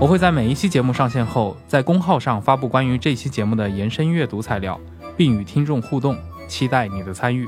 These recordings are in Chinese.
我会在每一期节目上线后，在公号上发布关于这期节目的延伸阅读材料，并与听众互动，期待你的参与。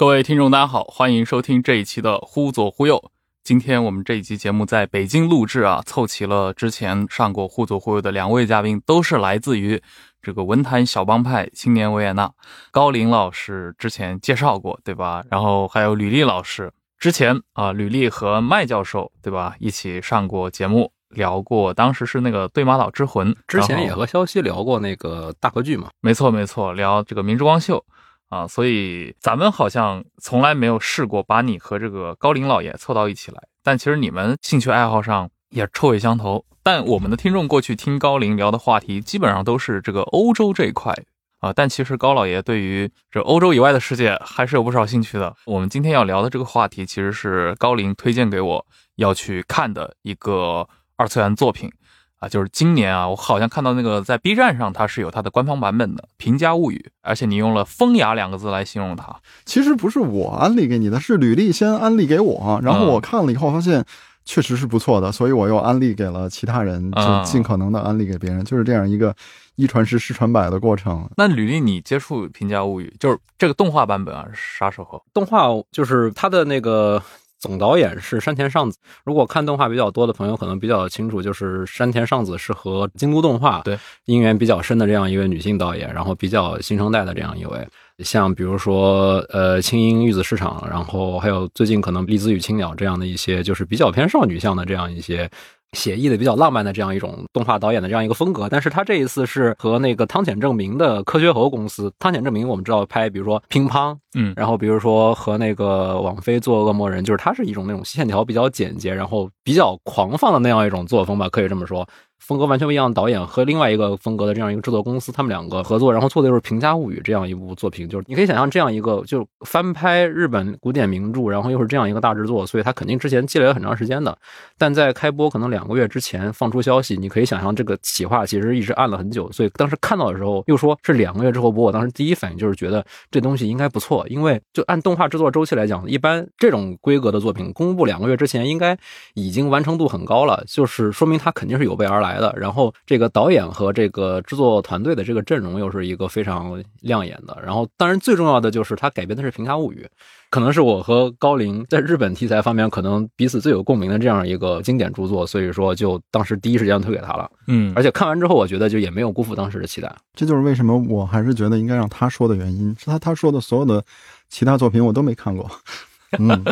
各位听众，大家好，欢迎收听这一期的《忽左忽右》。今天我们这一期节目在北京录制啊，凑齐了之前上过《忽左忽右》的两位嘉宾，都是来自于这个文坛小帮派青年维也纳。高林老师之前介绍过，对吧？然后还有吕丽老师，之前啊，吕丽和麦教授，对吧？一起上过节目，聊过，当时是那个《对马岛之魂》，之前也和肖西聊过那个大合剧嘛。没错没错，聊这个明之光秀啊，所以咱们好像从来没有试过把你和这个高林老爷凑到一起来，但其实你们兴趣爱好上也臭味相投。但我们的听众过去听高林聊的话题，基本上都是这个欧洲这一块啊，但其实高老爷对于这欧洲以外的世界还是有不少兴趣的。我们今天要聊的这个话题，其实是高林推荐给我要去看的一个二次元作品。啊，就是今年啊，我好像看到那个在 B 站上它是有它的官方版本的《平家物语》，而且你用了“风雅”两个字来形容它。其实不是我安利给你的，是吕丽先安利给我，然后嗯我看了以后发现确实是不错的，所以我又安利给了其他人，就嗯尽可能的安利给别人，就是这样一个一传十十传百的过程。那吕丽，你接触《平家物语》就是这个动画版本啊，是啥时候？动画就是它的那个总导演是山田尚子。如果看动画比较多的朋友，可能比较清楚，就是山田尚子是和京都动画对姻缘比较深的这样一位女性导演，然后比较新生代的这样一位。像比如说，呃，青樱玉子市场，然后还有最近可能《栗子与青鸟》这样的一些，就是比较偏少女向的这样一些写意的、比较浪漫的这样一种动画导演的这样一个风格。但是他这一次是和那个汤浅证明的科学猴公司，汤浅证明我们知道拍，比如说乒乓，嗯然后比如说和那个网飞做《恶魔人》，就是他是一种那种线条比较简洁，然后比较狂放的那样一种作风吧，可以这么说。风格完全不一样的导演和另外一个风格的这样一个制作公司，他们两个合作，然后做的就是《平家物语》这样一部作品。就是你可以想象这样一个就翻拍日本古典名著，然后又是这样一个大制作，所以它肯定之前积累了很长时间的。但在开播可能两个月之前放出消息，你可以想象这个企划其实一直按了很久，所以当时看到的时候又说是两个月之后播，我当时第一反应就是觉得这东西应该不错，因为就按动画制作周期来讲，一般这种规格的作品公布两个月之前应该已经完成度很高了，就是说明它肯定是有备而来的。然后这个导演和这个制作团队的这个阵容又是一个非常亮眼的。然后当然最重要的就是它改编的是《平家物语》。可能是我和高林在日本题材方面可能彼此最有共鸣的这样一个经典著作，所以说就当时第一时间推给他了。嗯而且看完之后，我觉得就也没有辜负当时的期待。这就是为什么我还是觉得应该让他说的原因，是他他说的所有的其他作品我都没看过。嗯，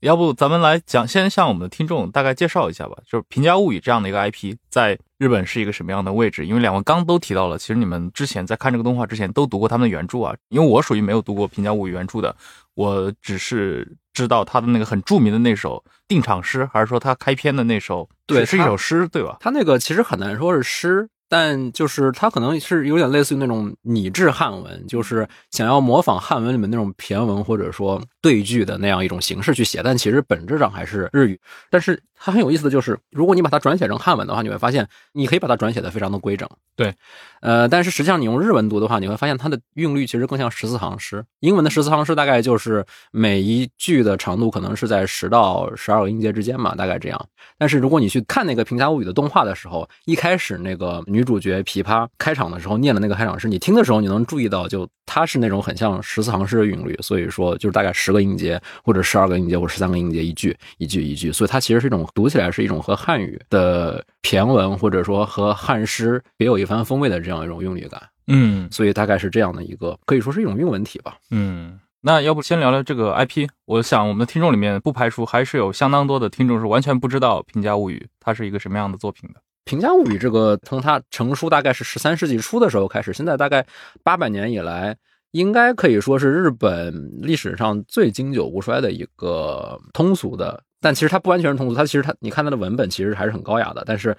要不咱们来讲，先向我们的听众大概介绍一下吧，就是《平家物语》这样的一个 IP 在日本是一个什么样的位置？因为两位刚都提到了，其实你们之前在看这个动画之前都读过他们的原著啊。因为我属于没有读过《平家物语》原著的，我只是知道他的那个很著名的那首定场诗，还是说他开篇的那首，对是是一首诗，对吧？他那个其实很难说是诗，但就是他可能是有点类似于那种拟制汉文，就是想要模仿汉文里面那种骈文或者说对句的那样一种形式去写，但其实本质上还是日语。但是它很有意思的就是，如果你把它转写成汉文的话，你会发现你可以把它转写的非常的规整。对，呃，但是实际上你用日文读的话，你会发现它的韵律其实更像十四行诗。英文的十四行诗大概就是每一句的长度可能是在十到十二个音节之间嘛，大概这样。但是如果你去看那个《平家物语》的动画的时候，一开始那个女主角琵琶开场的时候念的那个开场诗，你听的时候你能注意到，就它是那种很像十四行诗的韵律，所以说就是大概十个音节或者十二个音节或者十三个音节一句一句一句，所以它其实是一种读起来是一种和汉语的骈文或者说和汉诗别有一番风味的这样一种韵律感，嗯所以大概是这样的一个可以说是一种韵文体吧。嗯，那要不先聊聊这个 IP？我想我们的听众里面不排除还是有相当多的听众是完全不知道《平家物语》它是一个什么样的作品的。《平家物语》这个从它成书大概是十三世纪初的时候开始，现在大概八百年以来，应该可以说是日本历史上最经久不衰的一个通俗的。但其实它不完全是通俗，它其实它你看它的文本其实还是很高雅的，但是。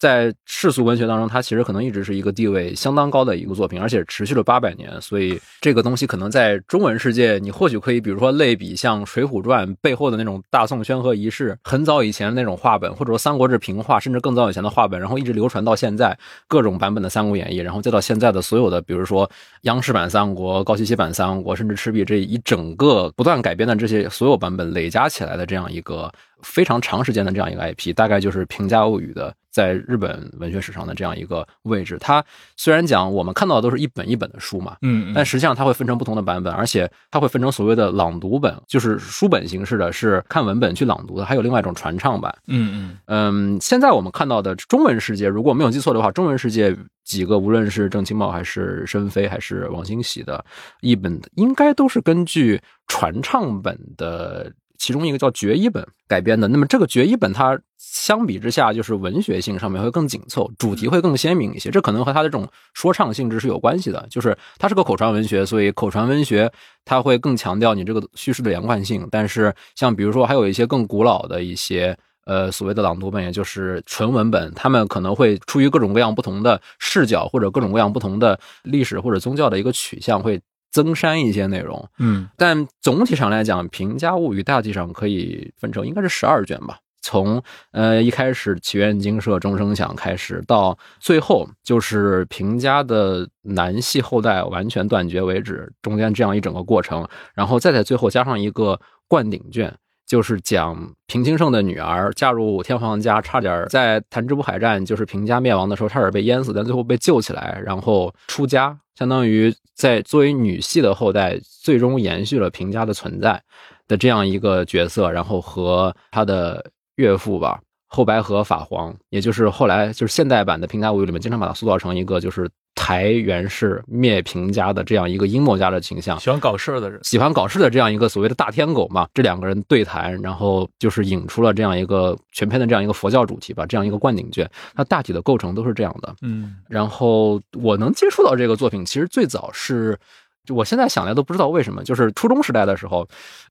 在世俗文学当中，它其实可能一直是一个地位相当高的一个作品，而且持续了八百年。所以这个东西可能在中文世界，你或许可以比如说类比像《水浒传》背后的那种大宋宣和仪式，很早以前那种话本，或者说《三国志平话》，甚至更早以前的话本，然后一直流传到现在各种版本的《三国演义》，然后再到现在的所有的，比如说央视版三国、高希希版三国，甚至赤壁这一整个不断改编的这些所有版本累加起来的这样一个非常长时间的这样一个 IP，大概就是《平家物语》的。在日本文学史上的这样一个位置，它虽然讲我们看到的都是一本一本的书嘛，嗯，但实际上它会分成不同的版本，而且它会分成所谓的朗读本，就是书本形式的，是看文本去朗读的，还有另外一种传唱版。嗯嗯嗯，现在我们看到的中文世界，如果没有记错的话，中文世界几个无论是郑清茂还是申飞还是王兴喜的译本，应该都是根据传唱本的。其中一个叫决一本改编的，那么这个决一本它相比之下就是文学性上面会更紧凑，主题会更鲜明一些，这可能和它的这种说唱性质是有关系的。就是它是个口传文学，所以口传文学它会更强调你这个叙事的连贯性。但是像比如说还有一些更古老的一些呃所谓的朗读本，也就是纯文本，他们可能会出于各种各样不同的视角或者各种各样不同的历史或者宗教的一个取向会。增删一些内容，嗯，但总体上来讲，《平家物语》大体上可以分成应该是十二卷吧。从呃一开始祈愿精舍钟声响开始，到最后就是平家的男系后代完全断绝为止，中间这样一整个过程，然后再在最后加上一个灌顶卷。就是讲平清盛的女儿嫁入天皇家，差点在弹指浦海战，就是平家灭亡的时候，差点被淹死，但最后被救起来，然后出家，相当于在作为女系的后代，最终延续了平家的存在的这样一个角色，然后和他的岳父吧，后白河法皇，也就是后来就是现代版的平家物语里面，经常把它塑造成一个就是。台原氏灭平家的这样一个阴谋家的形象，喜欢搞事的人，喜欢搞事的这样一个所谓的大天狗嘛，这两个人对谈，然后就是引出了这样一个全篇的这样一个佛教主题吧，这样一个灌顶卷，它大体的构成都是这样的。嗯，然后我能接触到这个作品，其实最早是，我现在想来都不知道为什么，就是初中时代的时候，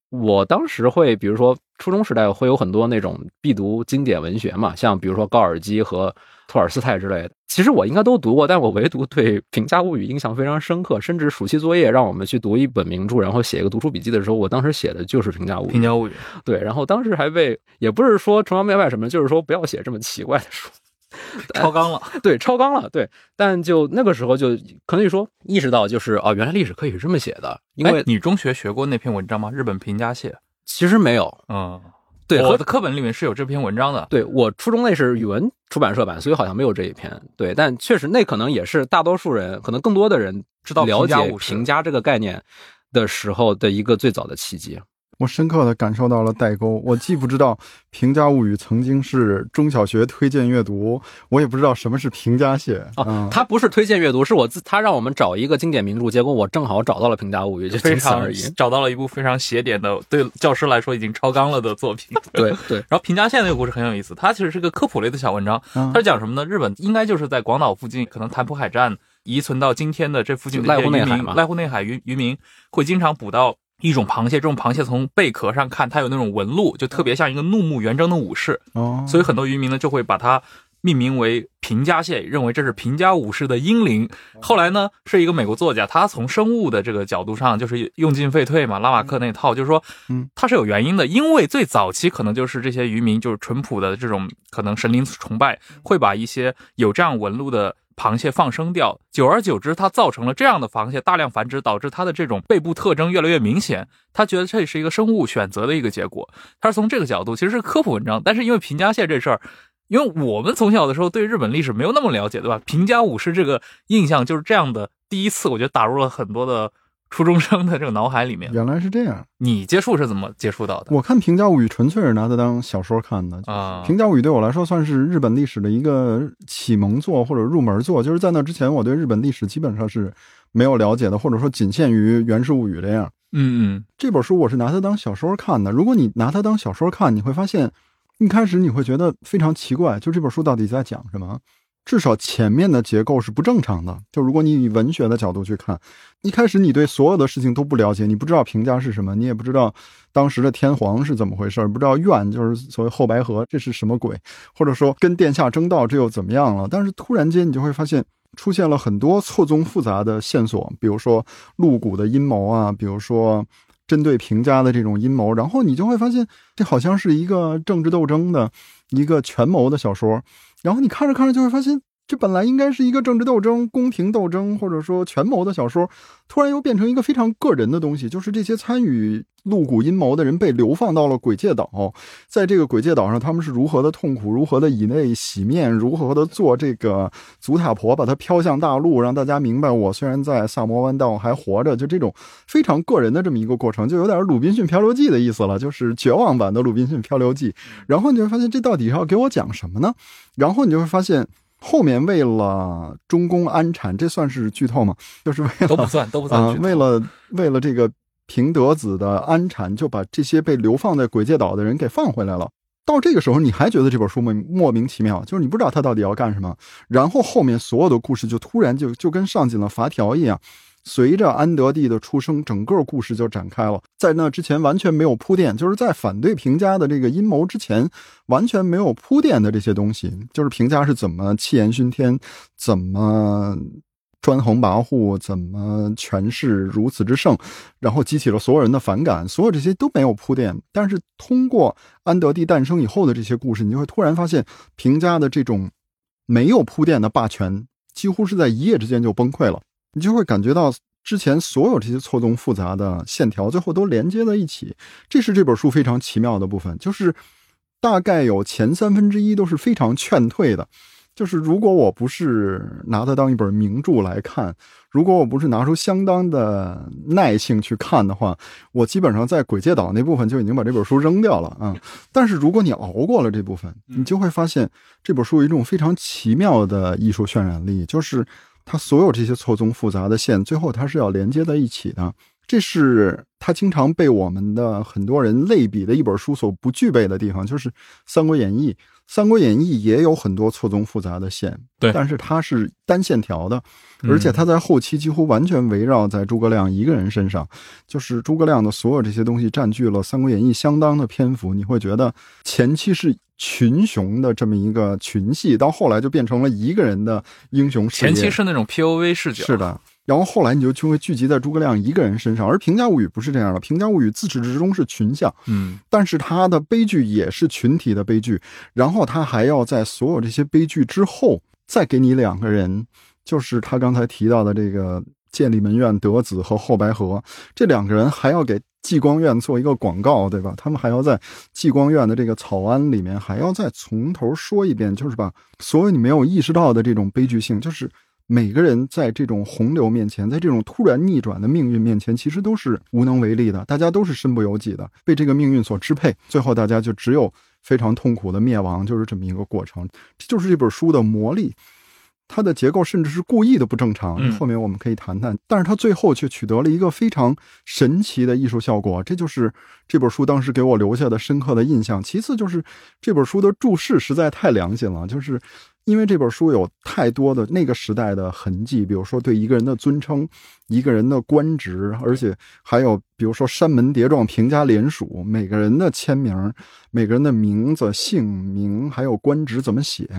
我当时会，比如说初中时代会有很多那种必读经典文学嘛，像比如说高尔基和托尔斯泰之类的。其实我应该都读过，但我唯独对《评价物语》印象非常深刻。甚至暑期作业让我们去读一本名著，然后写一个读书笔记的时候，我当时写的就是《评价物语》。评价物语，对。然后当时还被，也不是说崇洋媚外什么，就是说不要写这么奇怪的书，超纲了。对，超纲了。对。但就那个时候就可以说意识到，就是哦，原来历史可以是这么写的。因为你中学学过那篇文章吗？日本平家蟹？其实没有。嗯。对，我的课本里面是有这篇文章的。对我初中那是语文出版社版，所以好像没有这一篇。对，但确实那可能也是大多数人，可能更多的人知道了解评价这个概念的时候的一个最早的契机。我深刻的感受到了代沟。我既不知道《平家物语》曾经是中小学推荐阅读，我也不知道什么是平家蟹啊。嗯、他不是推荐阅读，是我自他让我们找一个经典名著，结果我正好找到了《平家物语》，就非常而已。找到了一部非常写点的，对教师来说已经超纲了的作品。对对。然后平家线那个故事很有意思，它其实是个科普类的小文章。嗯它是讲什么呢？日本应该就是在广岛附近，可能弹浦海战遗存到今天的这附近的濑户内海渔民，濑户内海渔渔民会经常捕到。一种螃蟹，这种螃蟹从贝壳上看，它有那种纹路，就特别像一个怒目圆睁的武士。哦，所以很多渔民呢就会把它命名为平家蟹，认为这是平家武士的英灵。后来呢，是一个美国作家，他从生物的这个角度上，就是用进废退嘛，拉马克那套，就是说，嗯，它是有原因的，因为最早期可能就是这些渔民就是淳朴的这种可能神灵崇拜，会把一些有这样纹路的。螃蟹放生掉，久而久之，它造成了这样的螃蟹大量繁殖，导致它的这种背部特征越来越明显。他觉得这是一个生物选择的一个结果。他是从这个角度，其实是科普文章，但是因为平家蟹这事儿，因为我们从小的时候对日本历史没有那么了解，对吧？平家武士这个印象就是这样的。第一次，我觉得打入了很多的初中生的这个脑海里面。原来是这样。你接触是怎么接触到的？我看《平家物语》纯粹是拿它当小说看的啊。《平家物语》对我来说算是日本历史的一个启蒙作或者入门作，就是在那之前，我对日本历史基本上是没有了解的，或者说仅限于《源氏物语》这样。嗯嗯这本书我是拿它当小说看的。如果你拿它当小说看，你会发现，一开始你会觉得非常奇怪，就这本书到底在讲什么？至少前面的结构是不正常的。就如果你以文学的角度去看，一开始你对所有的事情都不了解，你不知道平家是什么，你也不知道当时的天皇是怎么回事，不知道怨就是所谓后白河这是什么鬼，或者说跟殿下争道这又怎么样了？但是突然间你就会发现。出现了很多错综复杂的线索，比如说陆谷的阴谋啊，比如说针对平家的这种阴谋，然后你就会发现，这好像是一个政治斗争的一个权谋的小说。然后你看着看着就会发现，这本来应该是一个政治斗争、宫廷斗争或者说权谋的小说，突然又变成一个非常个人的东西，就是这些参与露骨阴谋的人被流放到了鬼界岛，在这个鬼界岛上，他们是如何的痛苦，如何的以泪洗面，如何的做这个足塔婆，把它飘向大陆，让大家明白我虽然在萨摩湾，但我还活着。就这种非常个人的这么一个过程，就有点《鲁滨逊漂流记》的意思了，就是绝望版的《鲁滨逊漂流记》。然后你就会发现，这到底要给我讲什么呢？然后你就会发现。后面为了中宫安产，这算是剧透吗？就是为了都不算，都不算、啊、为了为了这个平德子的安产，就把这些被流放在鬼界岛的人给放回来了。到这个时候，你还觉得这本书莫莫名其妙，就是你不知道他到底要干什么。然后后面所有的故事就突然就就跟上紧了发条一样。随着安德蒂的出生，整个故事就展开了。在那之前完全没有铺垫，就是在反对平家的这个阴谋之前，完全没有铺垫的这些东西，就是平家是怎么气焰熏天，怎么专横跋扈，怎么权势如此之盛，然后激起了所有人的反感，所有这些都没有铺垫。但是通过安德蒂诞生以后的这些故事，你就会突然发现，平家的这种没有铺垫的霸权，几乎是在一夜之间就崩溃了。你就会感觉到之前所有这些错综复杂的线条，最后都连接在一起。这是这本书非常奇妙的部分，就是大概有前三分之一都是非常劝退的。就是如果我不是拿它当一本名著来看，如果我不是拿出相当的耐性去看的话，我基本上在鬼界岛那部分就已经把这本书扔掉了啊。但是如果你熬过了这部分，你就会发现这本书有一种非常奇妙的艺术渲染力，就是。它所有这些错综复杂的线，最后它是要连接在一起的。这是它经常被我们的很多人类比的一本书所不具备的地方，就是《三国演义》。《三国演义》也有很多错综复杂的线，对，但是它是单线条的，而且它在后期几乎完全围绕在诸葛亮一个人身上，就是诸葛亮的所有这些东西占据了《三国演义》相当的篇幅。你会觉得前期是。群雄的这么一个群戏，到后来就变成了一个人的英雄事业。前期是那种 P O V 视角，是的。然后后来你就就会聚集在诸葛亮一个人身上，而《平家物语》不是这样的，《平家物语》自始至终是群像，嗯，但是他的悲剧也是群体的悲剧。然后他还要在所有这些悲剧之后，再给你两个人，就是他刚才提到的这个建立门院德子和后白河这两个人，还要给。济光院做一个广告，对吧？他们还要在济光院的这个草庵里面，还要再从头说一遍，就是把所有你没有意识到的这种悲剧性，就是每个人在这种洪流面前，在这种突然逆转的命运面前，其实都是无能为力的，大家都是身不由己的，被这个命运所支配，最后大家就只有非常痛苦的灭亡，就是这么一个过程。这就是这本书的魔力。它的结构甚至是故意的不正常，后面我们可以谈谈。但是它最后却取得了一个非常神奇的艺术效果，这就是这本书当时给我留下的深刻的印象。其次就是这本书的注释实在太良心了，就是因为这本书有太多的那个时代的痕迹，比如说对一个人的尊称、一个人的官职，而且还有比如说山门叠状平家联署，每个人的签名。每个人的名字、姓名还有官职怎么写？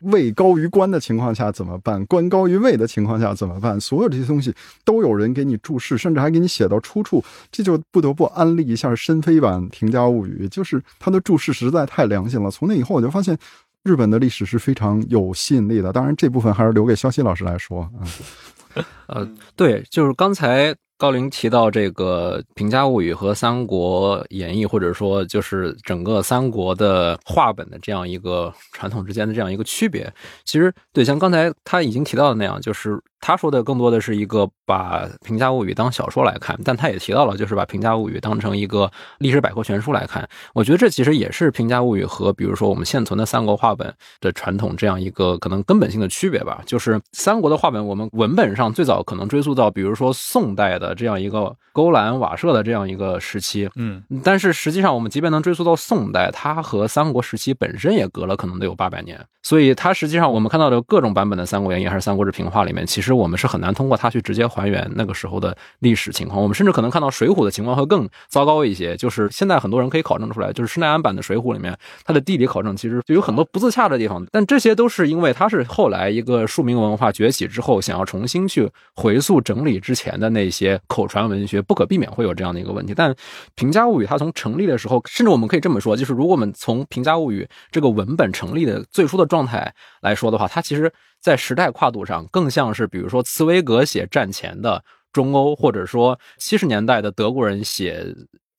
位高于官的情况下怎么办？官高于位的情况下怎么办？所有这些东西都有人给你注释，甚至还给你写到出处。这就不得不安利一下深飞版《平家物语》，就是它的注释实在太良心了。从那以后，我就发现日本的历史是非常有吸引力的。当然，这部分还是留给肖西老师来说啊。呃，对，就是刚才。高林提到这个《平家物语》和《三国演义》，或者说就是整个三国的话本的这样一个传统之间的这样一个区别，其实对，像刚才他已经提到的那样，就是他说的更多的是一个把《平价物语》当小说来看，但他也提到了，就是把《平价物语》当成一个历史百科全书来看。我觉得这其实也是《平价物语》和比如说我们现存的三国话本的传统这样一个可能根本性的区别吧。就是三国的话本，我们文本上最早可能追溯到比如说宋代的这样一个勾栏瓦舍的这样一个时期，嗯，但是实际上我们即便能追溯到宋代，它和三国时期本身也隔了可能得有八百年，所以它实际上我们看到的各种版本的《三国演义》还是《三国志平话》里面，其实我们是很难通过它去直接还原那个时候的历史情况。我们甚至可能看到《水浒》的情况会更糟糕一些，就是现在很多人可以考证出来，就是施耐庵版的《水浒》里面，它的地理考证其实就有很多不自洽的地方。但这些都是因为它是后来一个庶民文化崛起之后，想要重新去回溯整理之前的那些口传文学，不可避免会有这样的一个问题。但《平家物语》它从成立的时候，甚至我们可以这么说，就是如果我们从《平家物语》这个文本成立的最初的状态来说的话，它其实在时代跨度上更像是，比如说茨威格写战前的中欧，或者说七十年代的德国人写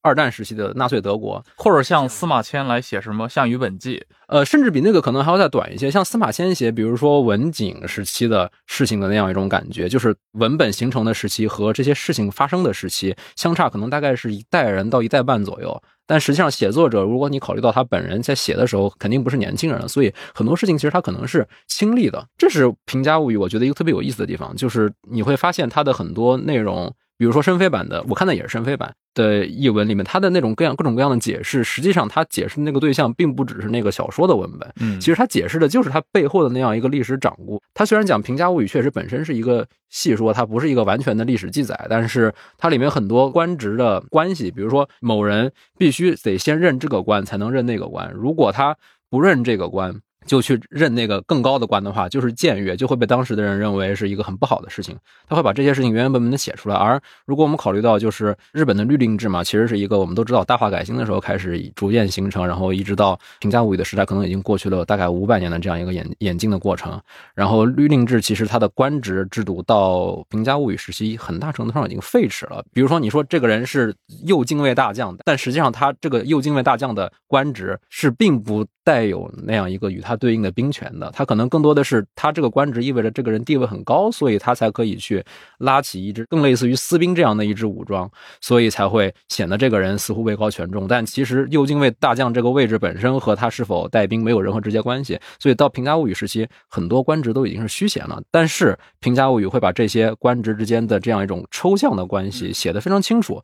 二战时期的纳粹德国，或者像司马迁来写什么《项羽本纪》，呃，甚至比那个可能还要再短一些。像司马迁写，比如说文景时期的事情的那样一种感觉，就是文本形成的时期和这些事情发生的时期相差可能大概是一代人到一代半左右。但实际上，写作者如果你考虑到他本人在写的时候肯定不是年轻人了，所以很多事情其实他可能是亲历的。这是《平家物语》我觉得一个特别有意思的地方，就是你会发现它的很多内容。比如说申飞版的，我看的也是申飞版的译文里面，它的那种各样各种各样的解释，实际上它解释的那个对象并不只是那个小说的文本，嗯，其实它解释的就是它背后的那样一个历史掌故。它虽然讲《平家物语》确实本身是一个戏说，它不是一个完全的历史记载，但是它里面很多官职的关系，比如说某人必须得先认这个官才能认那个官，如果他不认这个官。就去认那个更高的官的话，就是僭越，就会被当时的人认为是一个很不好的事情。他会把这些事情原原本本的写出来。而如果我们考虑到，就是日本的律令制嘛，其实是一个我们都知道大化改新的时候开始逐渐形成，然后一直到平家物语的时代，可能已经过去了大概五百年的这样一个演演进的过程。然后律令制其实它的官职制度到平家物语时期，很大程度上已经废止了。比如说，你说这个人是右近卫大将，但实际上他这个右近卫大将的官职是并不带有那样一个与他对应的兵权的，他可能更多的是他这个官职意味着这个人地位很高，所以他才可以去拉起一支更类似于私兵这样的一支武装，所以才会显得这个人似乎位高权重。但其实右近卫大将这个位置本身和他是否带兵没有任何直接关系，所以到平家物语时期，很多官职都已经是虚衔了。但是平家物语会把这些官职之间的这样一种抽象的关系写得非常清楚，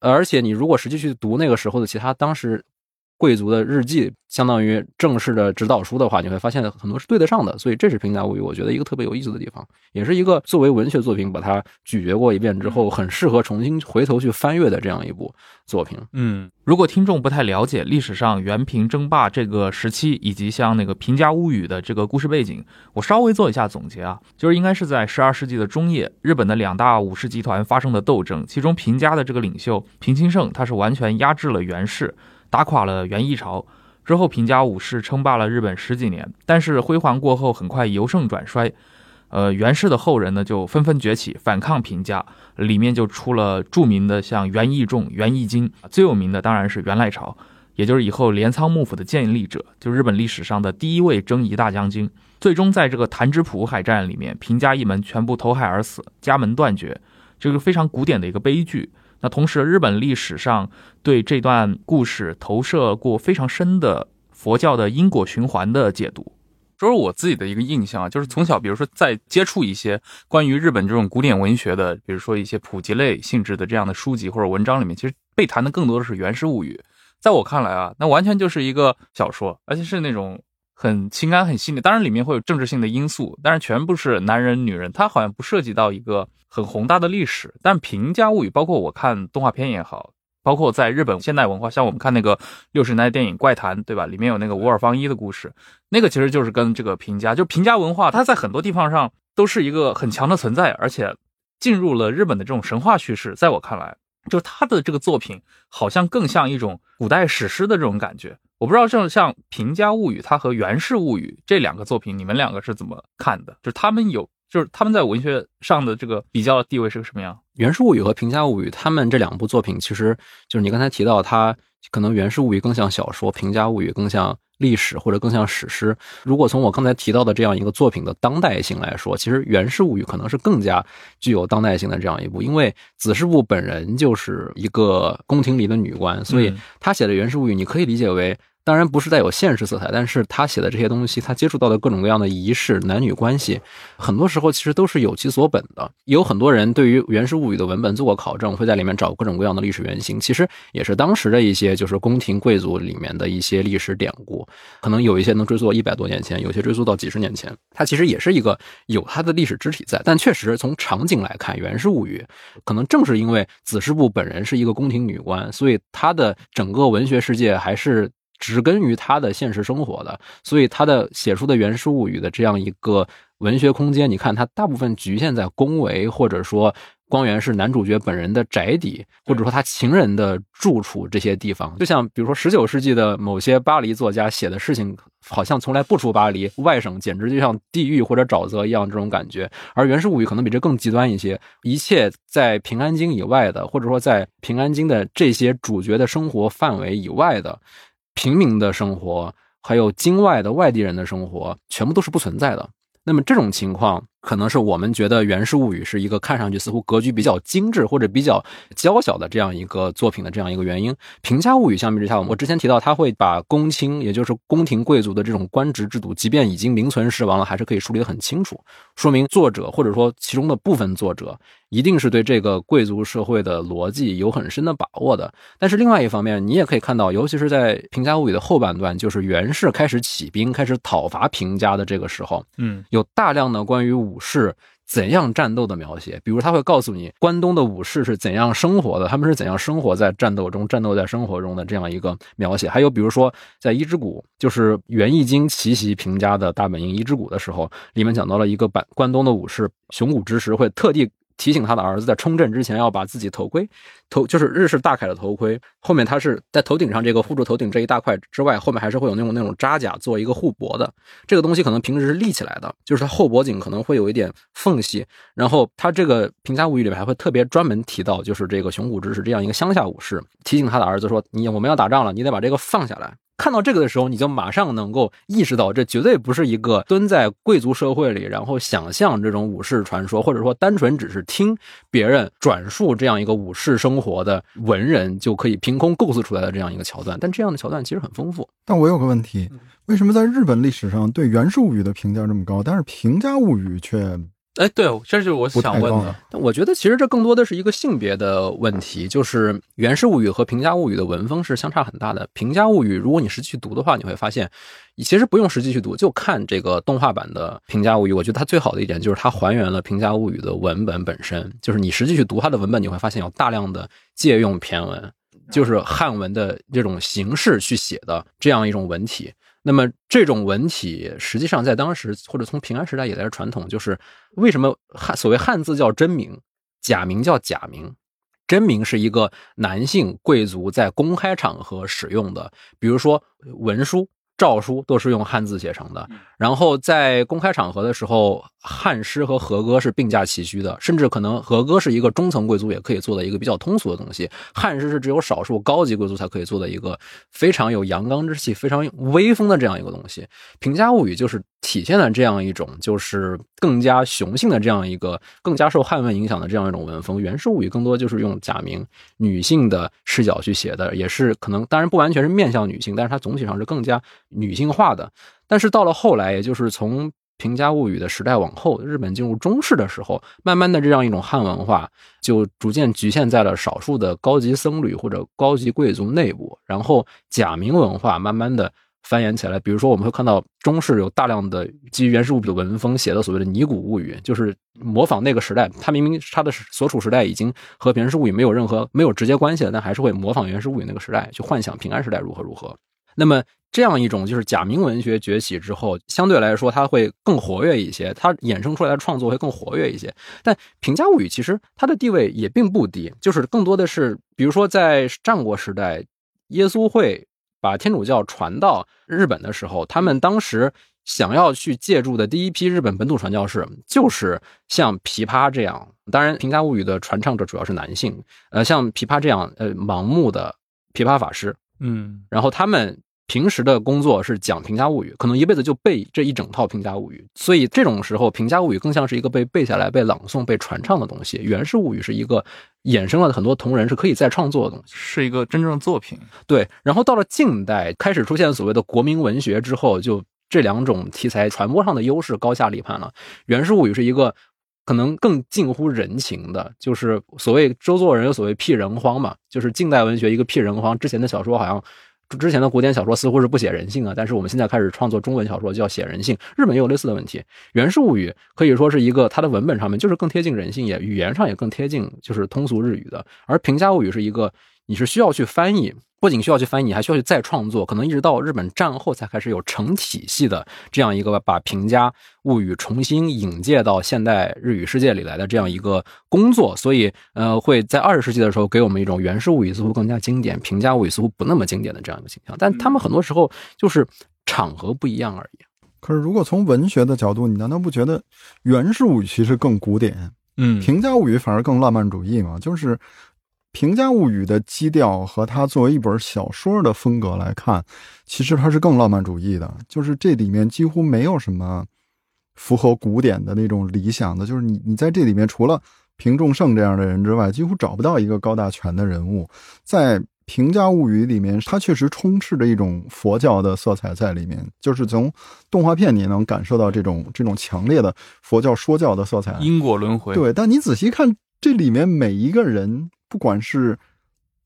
而且你如果实际去读那个时候的其他当时。贵族的日记相当于正式的指导书的话，你会发现很多是对得上的，所以这是《平家物语》我觉得一个特别有意思的地方，也是一个作为文学作品把它咀嚼过一遍之后，很适合重新回头去翻阅的这样一部作品。嗯，如果听众不太了解历史上元平争霸这个时期，以及像那个《平家物语》的这个故事背景，我稍微做一下总结啊，就是应该是在十二世纪的中叶，日本的两大武士集团发生的斗争，其中平家的这个领袖平清盛，他是完全压制了源氏。打垮了元义朝之后，平家武士称霸了日本十几年，但是辉煌过后很快由盛转衰。呃，源氏的后人呢就纷纷崛起反抗平家，里面就出了著名的像源义重、源义经，最有名的当然是源赖朝，也就是以后镰仓幕府的建立者，就日本历史上的第一位征夷大将军。最终在这个弹之浦海战里面，平家一门全部投海而死，家门断绝，这个非常古典的一个悲剧。那同时，日本历史上对这段故事投射过非常深的佛教的因果循环的解读。这是我自己的一个印象啊，就是从小，比如说在接触一些关于日本这种古典文学的，比如说一些普及类性质的这样的书籍或者文章里面，其实被谈的更多的是《源氏物语》。在我看来啊，那完全就是一个小说，而且是那种很情感很细腻，当然里面会有政治性的因素，但是全部是男人女人，它好像不涉及到一个。很宏大的历史，但《平家物语》包括我看动画片也好，包括在日本现代文化，像我们看那个六十年代电影《怪谈》，对吧？里面有那个五尔方一的故事，那个其实就是跟这个平家，就平家文化，它在很多地方上都是一个很强的存在，而且进入了日本的这种神话叙事。在我看来，就他的这个作品好像更像一种古代史诗的这种感觉。我不知道，像像《平家物语》，它和《源氏物语》这两个作品，你们两个是怎么看的？就是他们有。就是他们在文学上的这个比较地位是个什么样？《源氏物语》和《平家物语》，他们这两部作品，其实就是你刚才提到，它可能《源氏物语》更像小说，《平家物语》更像历史或者更像史诗。如果从我刚才提到的这样一个作品的当代性来说，其实《源氏物语》可能是更加具有当代性的这样一部，因为子师部本人就是一个宫廷里的女官，所以嗯他写的《源氏物语》，你可以理解为。当然不是带有现实色彩，但是他写的这些东西，他接触到的各种各样的仪式、男女关系，很多时候其实都是有其所本的。有很多人对于《源氏物语》的文本做过考证，会在里面找各种各样的历史原型，其实也是当时的一些就是宫廷贵族里面的一些历史典故，可能有一些能追溯到一百多年前，有些追溯到几十年前。它其实也是一个有它的历史肢体在，但确实从场景来看，《源氏物语》可能正是因为子师部本人是一个宫廷女官，所以她的整个文学世界还是。植根于他的现实生活的，所以他的写出的《源氏物语》的这样一个文学空间，你看它大部分局限在宫闱，或者说光源是男主角本人的宅邸，或者说他情人的住处这些地方。就像比如说十九世纪的某些巴黎作家写的事情，好像从来不出巴黎，外省简直就像地狱或者沼泽一样这种感觉。而《源氏物语》可能比这更极端一些，一切在平安京以外的，或者说在平安京的这些主角的生活范围以外的。平民的生活，还有京外的外地人的生活，全部都是不存在的。那么这种情况，可能是我们觉得《源氏物语》是一个看上去似乎格局比较精致或者比较娇小的这样一个作品的这样一个原因。《平家物语》相比之下，我之前提到，他会把公卿，也就是宫廷贵族的这种官职制度，即便已经名存实亡了，还是可以梳理得很清楚，说明作者或者说其中的部分作者。一定是对这个贵族社会的逻辑有很深的把握的，但是另外一方面，你也可以看到，尤其是在《平家物语》的后半段，就是源氏开始起兵、开始讨伐平家的这个时候，嗯，有大量的关于武士怎样战斗的描写，比如他会告诉你关东的武士是怎样生活的，他们是怎样生活在战斗中、战斗在生活中的这样一个描写。还有比如说在伊之谷，就是源义经奇袭平家的大本营伊之谷的时候，里面讲到了一个版关东的武士熊谷之时会特地。提醒他的儿子在冲阵之前要把自己头盔，头就是日式大铠的头盔，后面他是在头顶上这个护住头顶这一大块之外，后面还是会有那种那种扎甲做一个护脖的。这个东西可能平时是立起来的，就是它后脖颈可能会有一点缝隙。然后他这个《平家物语》里面还会特别专门提到，就是这个熊谷之是这样一个乡下武士，提醒他的儿子说：“你我们要打仗了，你得把这个放下来。”看到这个的时候，你就马上能够意识到，这绝对不是一个蹲在贵族社会里，然后想象这种武士传说，或者说单纯只是听别人转述这样一个武士生活的文人就可以凭空构思出来的这样一个桥段。但这样的桥段其实很丰富。但我有个问题，为什么在日本历史上对《源氏物语》的评价这么高，但是《平家物语》却哎，对，这就是我想问的。但我觉得其实这更多的是一个性别的问题，就是《源氏物语》和《平家物语》的文风是相差很大的。《平家物语》如果你实际去读的话，你会发现，其实不用实际去读，就看这个动画版的《平家物语》。我觉得它最好的一点就是它还原了《平家物语》的文本本身，就是你实际去读它的文本，你会发现有大量的借用骈文，就是汉文的这种形式去写的这样一种文体。那么这种文体，实际上在当时或者从平安时代以来的传统，就是为什么汉所谓汉字叫真名，假名叫假名。真名是一个男性贵族在公开场合使用的，比如说文书、诏书都是用汉字写成的。然后在公开场合的时候，汉诗和和歌是并驾齐驱的，甚至可能和歌是一个中层贵族也可以做的一个比较通俗的东西，汉诗是只有少数高级贵族才可以做的一个非常有阳刚之气、非常威风的这样一个东西。《平家物语》就是体现了这样一种就是更加雄性的这样一个更加受汉文影响的这样一种文风。《源氏物语》更多就是用假名女性的视角去写的，也是可能当然不完全是面向女性，但是它总体上是更加女性化的。但是到了后来，也就是从《平家物语》的时代往后，日本进入中世的时候，慢慢的这样一种汉文化就逐渐局限在了少数的高级僧侣或者高级贵族内部，然后假名文化慢慢的繁衍起来。比如说，我们会看到中世有大量的基于原始物语的文风写的所谓的拟古物语，就是模仿那个时代，它明明它的所处时代已经和原始物语没有任何没有直接关系了，但还是会模仿原始物语那个时代去幻想平安时代如何如何。那么这样一种就是假名文学崛起之后，相对来说它会更活跃一些，它衍生出来的创作会更活跃一些。但《平家物语》其实它的地位也并不低，就是更多的是，比如说在战国时代，耶稣会把天主教传到日本的时候，他们当时想要去借助的第一批日本本土传教士，就是像琵琶这样。当然，《平家物语》的传唱者主要是男性，呃，像琵琶这样呃盲目的琵琶法师。嗯然后他们平时的工作是讲《平家物语》，可能一辈子就背这一整套《平家物语》，所以这种时候，《平家物语》更像是一个被背下来、被朗诵、被传唱的东西，《源氏物语》是一个衍生了很多同人是可以再创作的东西。是一个真正的作品。对，然后到了近代，开始出现所谓的国民文学之后，就这两种题材传播上的优势高下立判了。《源氏物语》是一个可能更近乎人情的，就是所谓周作人有所谓辟人荒嘛，就是近代文学一个辟人荒。之前的小说好像。之前的古典小说似乎是不写人性啊，但是我们现在开始创作中文小说就要写人性。日本也有类似的问题，《源氏物语》可以说是一个它的文本上面就是更贴近人性，也语言上也更贴近就是通俗日语的，而《平家物语》是一个你是需要去翻译。不仅需要去翻译，你还需要去再创作，可能一直到日本战后才开始有成体系的这样一个把平家物语重新引介到现代日语世界里来的这样一个工作，所以呃会在二十世纪的时候给我们一种源氏物语似乎更加经典，平家物语似乎不那么经典的这样一个形象，但他们很多时候就是场合不一样而已。可是如果从文学的角度，你难道不觉得源氏物语其实更古典，嗯，平家物语反而更浪漫主义吗？就是。《平家物语》的基调和它作为一本小说的风格来看，其实它是更浪漫主义的。就是这里面几乎没有什么符合古典的那种理想的，就是你你在这里面除了平仲盛这样的人之外，几乎找不到一个高大全的人物。在《平家物语》里面，它确实充斥着一种佛教的色彩在里面，就是从动画片你能感受到这种这种强烈的佛教说教的色彩。因果轮回，对，但你仔细看这里面每一个人。不管是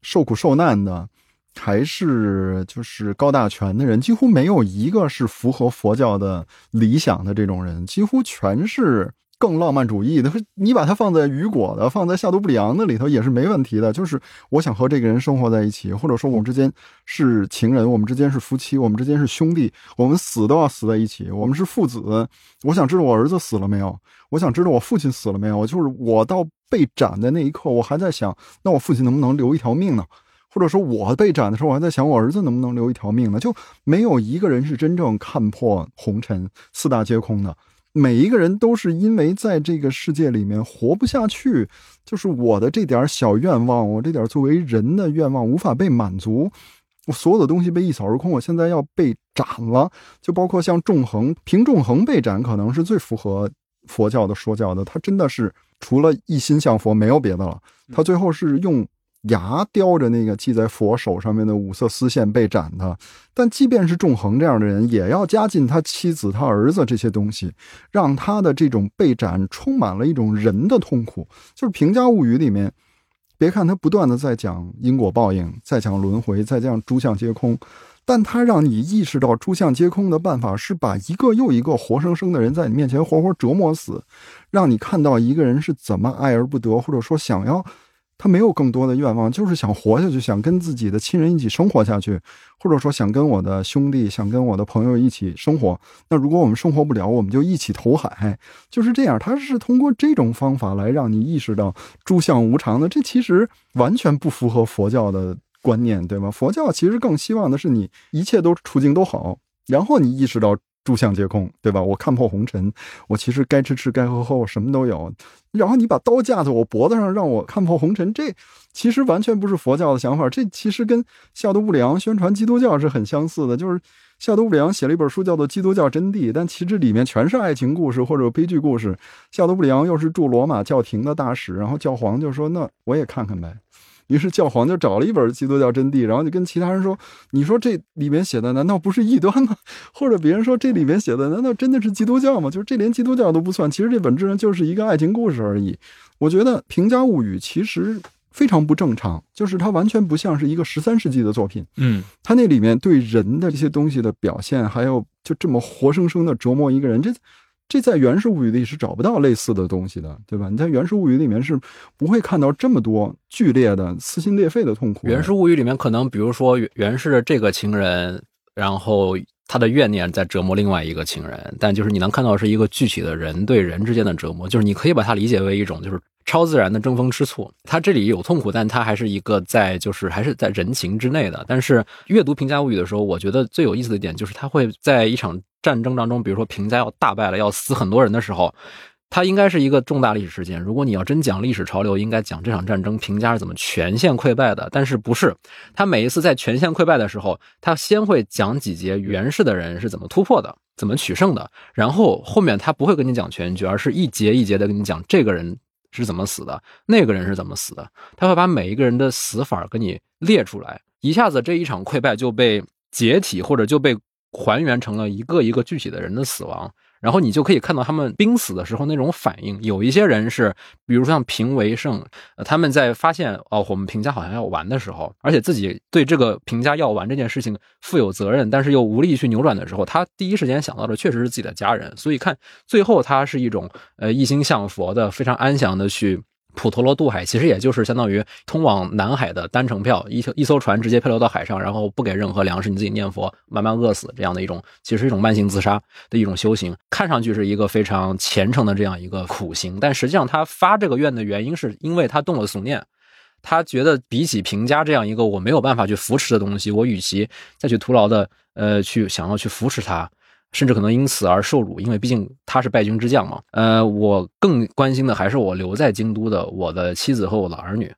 受苦受难的，还是就是高大全的人，几乎没有一个是符合佛教的理想的这种人，几乎全是更浪漫主义的。你把它放在雨果的，放在夏都不里昂的里头也是没问题的。就是我想和这个人生活在一起，或者说我们之间是情人，我们之间是夫妻，我们之间是兄弟，我们死都要死在一起，我们是父子。我想知道我儿子死了没有，我想知道我父亲死了没有。就是我到。被斩的那一刻，我还在想，那我父亲能不能留一条命呢？或者说，我被斩的时候，我还在想，我儿子能不能留一条命呢？就没有一个人是真正看破红尘、四大皆空的。每一个人都是因为在这个世界里面活不下去，就是我的这点小愿望，我这点作为人的愿望无法被满足，我所有的东西被一扫而空。我现在要被斩了，就包括像纵横、平纵横被斩，可能是最符合佛教的说教的。他真的是。除了一心向佛，没有别的了。他最后是用牙叼着那个系在佛手上面的五色丝线被斩的。但即便是仲恒这样的人，也要加进他妻子、他儿子这些东西，让他的这种被斩充满了一种人的痛苦。就是《平家物语》里面，别看他不断的在讲因果报应，在讲轮回，在讲诸相皆空。但他让你意识到诸相皆空的办法是把一个又一个活生生的人在你面前活活折磨死，让你看到一个人是怎么爱而不得，或者说想要他没有更多的愿望，就是想活下去，想跟自己的亲人一起生活下去，或者说想跟我的兄弟、想跟我的朋友一起生活。那如果我们生活不了，我们就一起投海，就是这样。他是通过这种方法来让你意识到诸相无常的，这其实完全不符合佛教的。观念对吗？佛教其实更希望的是你一切都处境都好，然后你意识到诸相皆空，对吧？我看破红尘，我其实该吃吃该喝喝，我什么都有。然后你把刀架在我脖子上，让我看破红尘，这其实完全不是佛教的想法。这其实跟夏都布里昂宣传基督教是很相似的。就是夏都布里昂写了一本书叫做《基督教真谛》，但其实里面全是爱情故事或者悲剧故事。夏都布里昂又是驻罗马教廷的大使，然后教皇就说：“那我也看看呗。”于是教皇就找了一本《基督教真谛》，然后就跟其他人说：“你说这里面写的难道不是异端吗？或者别人说这里面写的难道真的是基督教吗？就是这连基督教都不算，其实这本质上就是一个爱情故事而已。”我觉得《平家物语》其实非常不正常，就是它完全不像是一个十三世纪的作品。嗯，它那里面对人的这些东西的表现，还有就这么活生生的折磨一个人，这。这在《源氏物语》里是找不到类似的东西的，对吧？你在《源氏物语》里面是不会看到这么多剧烈的、撕心裂肺的痛苦。《源氏物语》里面可能，比如说源氏这个情人，然后他的怨念在折磨另外一个情人，但就是你能看到是一个具体的人对人之间的折磨，就是你可以把它理解为一种就是超自然的争风吃醋。他这里有痛苦，但他还是一个在就是还是在人情之内的。但是阅读《平家物语》的时候，我觉得最有意思的一点就是他会在一场。战争当中，比如说平家要大败了，要死很多人的时候，它应该是一个重大历史事件。如果你要真讲历史潮流，应该讲这场战争平家是怎么全线溃败的。但是不是？他每一次在全线溃败的时候，他先会讲几节袁氏的人是怎么突破的，怎么取胜的，然后后面他不会跟你讲全局，而是一节一节的跟你讲这个人是怎么死的，那个人是怎么死的。他会把每一个人的？死法给你列出来，一下子这一场溃败就被解体，或者就被还原成了一个一个具体的人的死亡。然后你就可以看到他们濒死的时候那种反应。有一些人是，比如说像平为胜，呃，他们在发现哦，我们平家好像要完的时候，而且自己对这个平家要完这件事情负有责任，但是又无力去扭转的时候，他第一时间想到的确实是自己的家人。所以看最后，他是一种呃一心向佛的，非常安详的去。普陀罗渡海其实也就是相当于通往南海的单程票，一一艘船直接漂流到海上，然后不给任何粮食，你自己念佛慢慢饿死这样的一种，其实是一种慢性自杀的一种修行，看上去是一个非常虔诚的这样一个苦行，但实际上他发这个愿的原因是因为他动了俗念，他觉得比起平家这样一个我没有办法去扶持的东西，我与其再去徒劳的呃去想要去扶持他。甚至可能因此而受辱，因为毕竟他是败军之将嘛。呃，我更关心的还是我留在京都的我的妻子和我的儿女，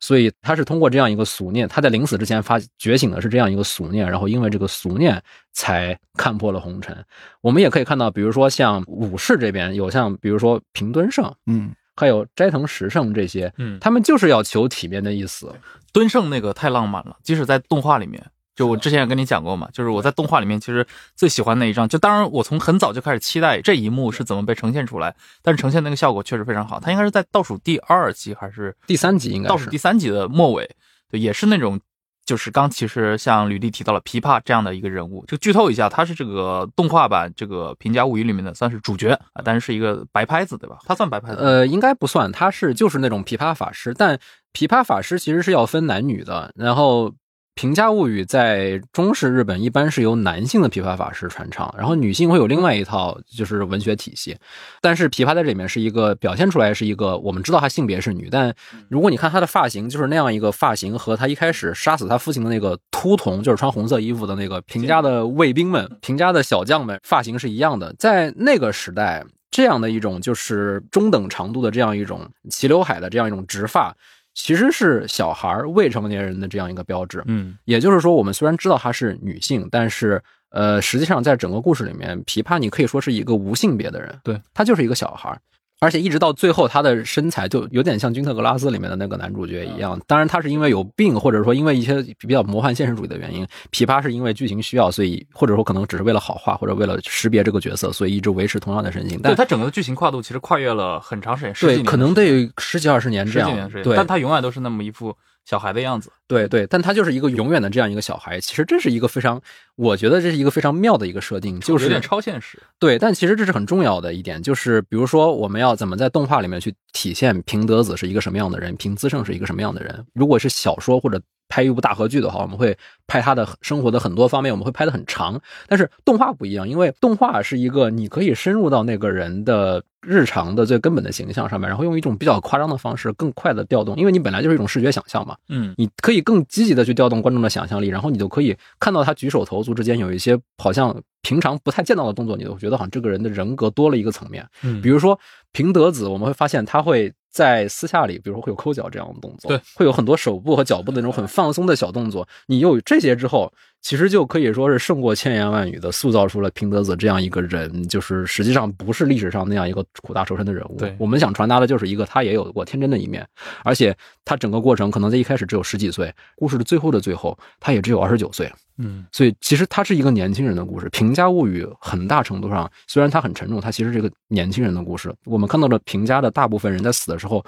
所以他是通过这样一个俗念，他在临死之前发觉醒的是这样一个俗念，然后因为这个俗念才看破了红尘。我们也可以看到，比如说像武士这边有像比如说平敦盛，嗯，还有斋藤十胜这些，嗯，他们就是要求体面的意思。敦盛那个太浪漫了，即使在动画里面。就我之前也跟你讲过嘛，就是我在动画里面其实最喜欢那一张，就当然我从很早就开始期待这一幕是怎么被呈现出来，但是呈现那个效果确实非常好。它应该是在倒数第二集还是第三集？应该倒数第三集的末尾，对，也是那种，就是刚其实像吕丽提到了琵琶这样的一个人物，就剧透一下，他是这个动画版这个《平家物语》里面的算是主角啊，但是是一个白拍子，对吧？他算白拍子？呃，应该不算，他是就是那种琵琶法师，但琵琶法师其实是要分男女的，然后。《平家物语》在中式日本一般是由男性的琵琶法师传唱，然后女性会有另外一套就是文学体系。但是琵琶在这里面是一个表现出来是一个，我们知道她性别是女，但如果你看她的发型，就是那样一个发型，和她一开始杀死她父亲的那个秃童，就是穿红色衣服的那个平家的卫兵们、平家的小将们，发型是一样的。在那个时代，这样的一种就是中等长度的这样一种齐刘海的这样一种直发。其实是小孩未成年人的这样一个标志，嗯，也就是说，我们虽然知道她是女性，但是，呃，实际上在整个故事里面，琵琶你可以说是一个无性别的人，对，她就是一个小孩。而且一直到最后，他的身材就有点像《君特格拉斯》里面的那个男主角一样。当然，他是因为有病，或者说因为一些比较魔幻现实主义的原因。琵琶是因为剧情需要，所以或者说可能只是为了好画，或者为了识别这个角色，所以一直维持同样的身形。但他整个的剧情跨度其实跨越了很长时间，对，可能得十几二十年这样。对，但他永远都是那么一副。小孩的样子，对对，但他就是一个永远的这样一个小孩。其实这是一个非常，我觉得这是一个非常妙的一个设定，就是有点超现实。对，但其实这是很重要的一点，就是比如说我们要怎么在动画里面去体现平德子是一个什么样的人，平资胜是一个什么样的人。如果是小说或者拍一部大合剧的话，我们会拍他的生活的很多方面，我们会拍的很长。但是动画不一样，因为动画是一个你可以深入到那个人的。日常的最根本的形象上面，然后用一种比较夸张的方式，更快的调动，因为你本来就是一种视觉想象嘛，嗯，你可以更积极的去调动观众的想象力，然后你就可以看到他举手投足之间有一些好像平常不太见到的动作，你都觉得好像这个人的人格多了一个层面，嗯，比如说平德子，我们会发现他会在私下里，比如说会有抠脚这样的动作，对，会有很多手部和脚部的那种很放松的小动作，你有这些之后。其实就可以说是胜过千言万语的塑造出了平德子这样一个人，就是实际上不是历史上那样一个苦大仇深的人物。对，我们想传达的就是一个他也有过天真的一面，而且他整个过程可能在一开始只有十几岁，故事的最后的最后，他也只有二十九岁。嗯，所以其实他是一个年轻人的故事。平家物语很大程度上虽然它很沉重，它其实是一个年轻人的故事。我们看到的平家的大部分人在死的时候，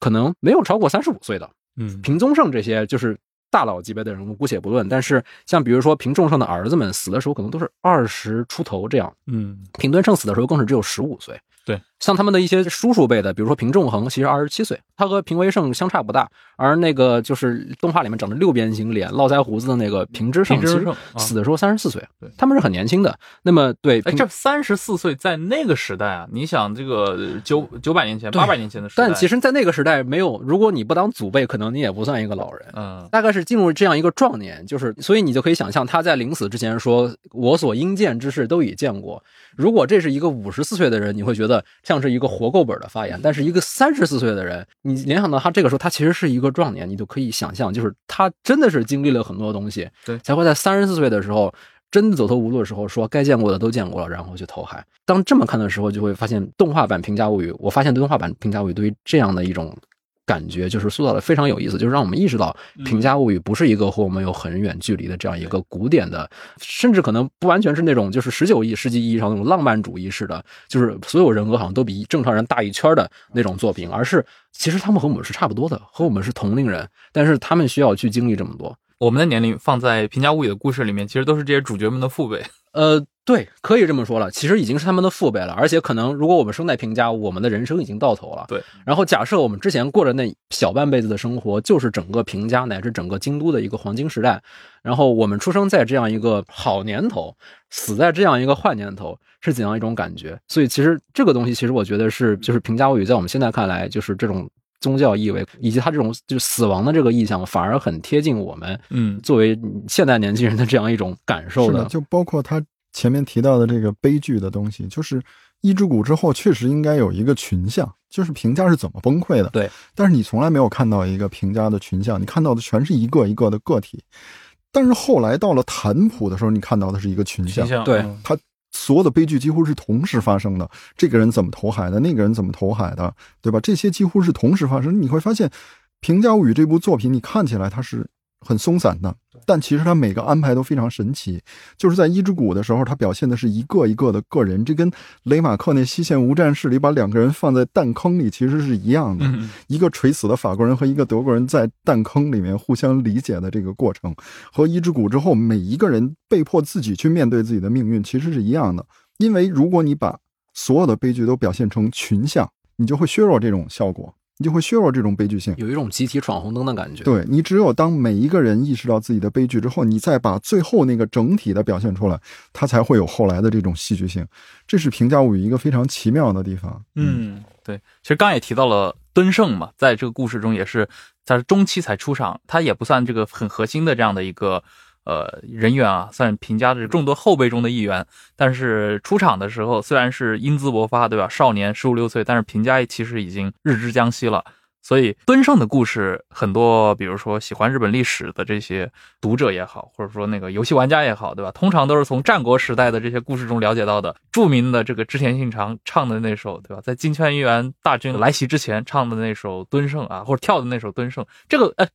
可能没有超过三十五岁的。嗯，平宗盛这些就是。大佬级别的人物姑且不论，但是像比如说平仲盛的儿子们死的时候，可能都是二十出头这样。嗯，平敦盛死的时候更是只有十五岁。对，像他们的一些叔叔辈的，比如说平仲恒，其实二十七岁，他和平为胜相差不大。而那个就是动画里面长着六边形脸、络腮胡子的那个平之盛，其实死的时候三十四岁。对，他们是很年轻的。那么，对，哎，这三十四岁在那个时代啊，你想这个九九百年前、八百年前的时代，但其实，在那个时代没有，如果你不当祖辈，可能你也不算一个老人。嗯，大概是进入这样一个壮年，就是所以你就可以想象他在临死之前说：“我所应见之事都已见过。”如果这是一个五十四岁的人，你会觉得像是一个活够本的发言。但是一个三十四岁的人，你联想到他这个时候，他其实是一个壮年，你就可以想象，就是他真的是经历了很多东西，对才会在三十四岁的时候。真的走投无路的时候，说该见过的都见过了，然后去投海。当这么看的时候，就会发现动画版《平价物语》，我发现动画版《平价物语》对于这样的一种感觉，就是塑造的非常有意思，就是让我们意识到《平价物语》不是一个和我们有很远距离的这样一个古典的，甚至可能不完全是那种就是十九世纪意义上那种浪漫主义式的，就是所有人格好像都比正常人大一圈的那种作品，而是其实他们和我们是差不多的，和我们是同龄人，但是他们需要去经历这么多。我们的年龄放在《平价物语》的故事里面，其实都是这些主角们的父辈。呃，对，可以这么说了，其实已经是他们的父辈了，而且可能如果我们生在平家，我们的人生已经到头了。对，然后假设我们之前过着那小半辈子的生活，就是整个平家乃至整个京都的一个黄金时代，然后我们出生在这样一个好年头，死在这样一个坏年头，是怎样一种感觉？所以其实这个东西，其实我觉得是就是平家物语，在我们现在看来，就是这种。宗教意味以及他这种就是死亡的这个意象，反而很贴近我们，嗯，作为现代年轻人的这样一种感受的。就包括他前面提到的这个悲剧的东西，就是一之谷之后确实应该有一个群像，就是评价是怎么崩溃的。对，但是你从来没有看到一个评价的群像，你看到的全是一个一个的个体。但是后来到了谭普的时候，你看到的是一个群像，对他。所有的悲剧几乎是同时发生的，这个人怎么投海的，那个人怎么投海的，对吧？这些几乎是同时发生。你会发现，《评价物语》这部作品，你看起来它是。很松散的，但其实他每个安排都非常神奇。就是在一之谷的时候，他表现的是一个一个的个人，这跟雷马克那西线无战事里把两个人放在弹坑里其实是一样的。一个垂死的法国人和一个德国人在弹坑里面互相理解的这个过程，和一之谷之后每一个人被迫自己去面对自己的命运，其实是一样的。因为如果你把所有的悲剧都表现成群像，你就会削弱这种效果。你就会削弱这种悲剧性，有一种集体闯红灯的感觉。对你，只有当每一个人意识到自己的悲剧之后，你再把最后那个整体的表现出来，它才会有后来的这种戏剧性。这是评价物语一个非常奇妙的地方。嗯，对。其实刚也提到了敦盛嘛，在这个故事中也是在中期才出场，他也不算这个很核心的这样的一个。呃，人员啊，算平家的众多后辈中的一员。但是出场的时候，虽然是英姿勃发，对吧？少年十五六岁，但是平家其实已经日之将息了。所以敦盛的故事很多，比如说喜欢日本历史的这些读者也好，或者说那个游戏玩家也好，对吧？通常都是从战国时代的这些故事中了解到的。著名的这个织田信长唱的那首，对吧？在金泉一元大军来袭之前唱的那首敦盛啊，或者跳的那首敦盛，这个哎，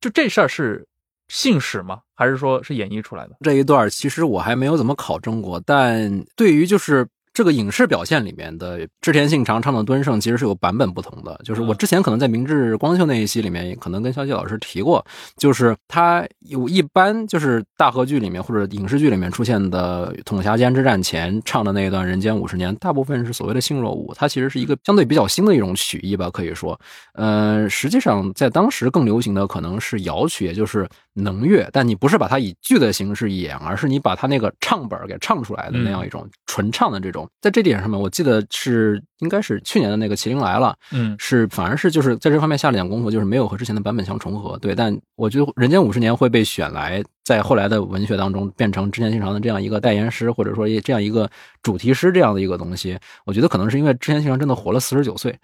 就这事儿是。信史吗？还是说是演绎出来的这一段？其实我还没有怎么考证过，但对于就是。这个影视表现里面的织田信长唱的敦盛其实是有版本不同的，就是我之前可能在明治光秀那一期里面，可能跟肖季老师提过，就是他有一般就是大河剧里面或者影视剧里面出现的统辖间之战前唱的那一段人间五十年，大部分是所谓的性若舞，它其实是一个相对比较新的一种曲艺吧，可以说，呃，实际上在当时更流行的可能是谣曲，也就是能乐，但你不是把它以剧的形式演，而是你把它那个唱本给唱出来的那样一种纯唱的这种。在这点上面，我记得是应该是去年的那个《麒麟来了》，嗯，是反而是就是在这方面下了点功夫，就是没有和之前的版本相重合。对，但我觉得《人间五十年》会被选来在后来的文学当中变成织田信长的这样一个代言诗，或者说这样一个主题诗这样的一个东西，我觉得可能是因为织田信长真的活了四十九岁。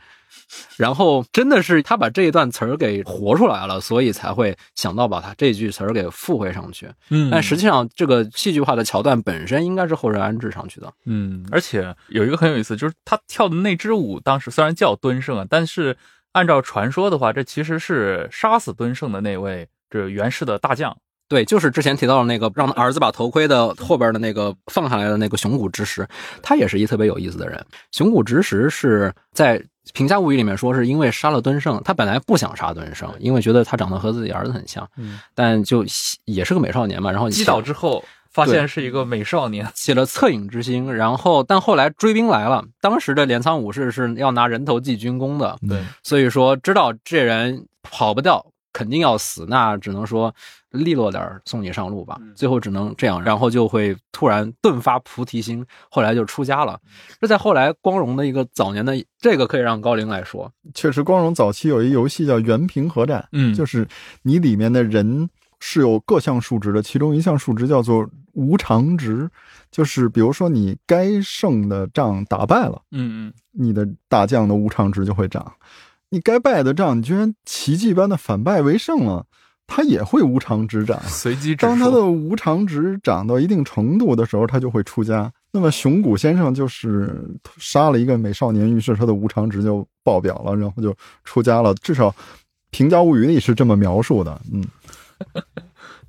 然后真的是他把这一段词儿给活出来了，所以才会想到把他这句词儿给附会上去。嗯，但实际上这个戏剧化的桥段本身应该是后人安置上去的。嗯，而且有一个很有意思，就是他跳的那支舞，当时虽然叫敦盛啊，但是按照传说的话，这其实是杀死敦盛的那位这袁氏的大将。对，就是之前提到的那个让儿子把头盔的后边的那个放下来的那个熊谷直实，他也是一特别有意思的人。熊谷直实是在。《平价物语》里面说，是因为杀了敦盛，他本来不想杀敦盛，因为觉得他长得和自己儿子很像，嗯但就也是个美少年嘛。然后击倒之后，发现是一个美少年，起了恻隐之心。然后，但后来追兵来了，当时的镰仓武士是要拿人头记军功的，对，所以说知道这人跑不掉。肯定要死，那只能说利落点送你上路吧。最后只能这样，然后就会突然顿发菩提心，后来就出家了。这在后来光荣的一个早年的这个可以让高龄来说，确实光荣早期有一游戏叫《原平和战》，嗯，就是你里面的人是有各项数值的，其中一项数值叫做。无常值，就是比如说你该胜的仗打败了，嗯你的大将的无常值就会涨；你该败的仗，你居然奇迹般的反败为胜了，它也会无常值涨嗯，。随机指当它的。无常值涨到一定程度的时候，它就会出家。那么熊谷先生就是杀了一个美少年，于是他的无常值就爆表了，然后就出家了。至少《平家物语》里是这么描述的。嗯，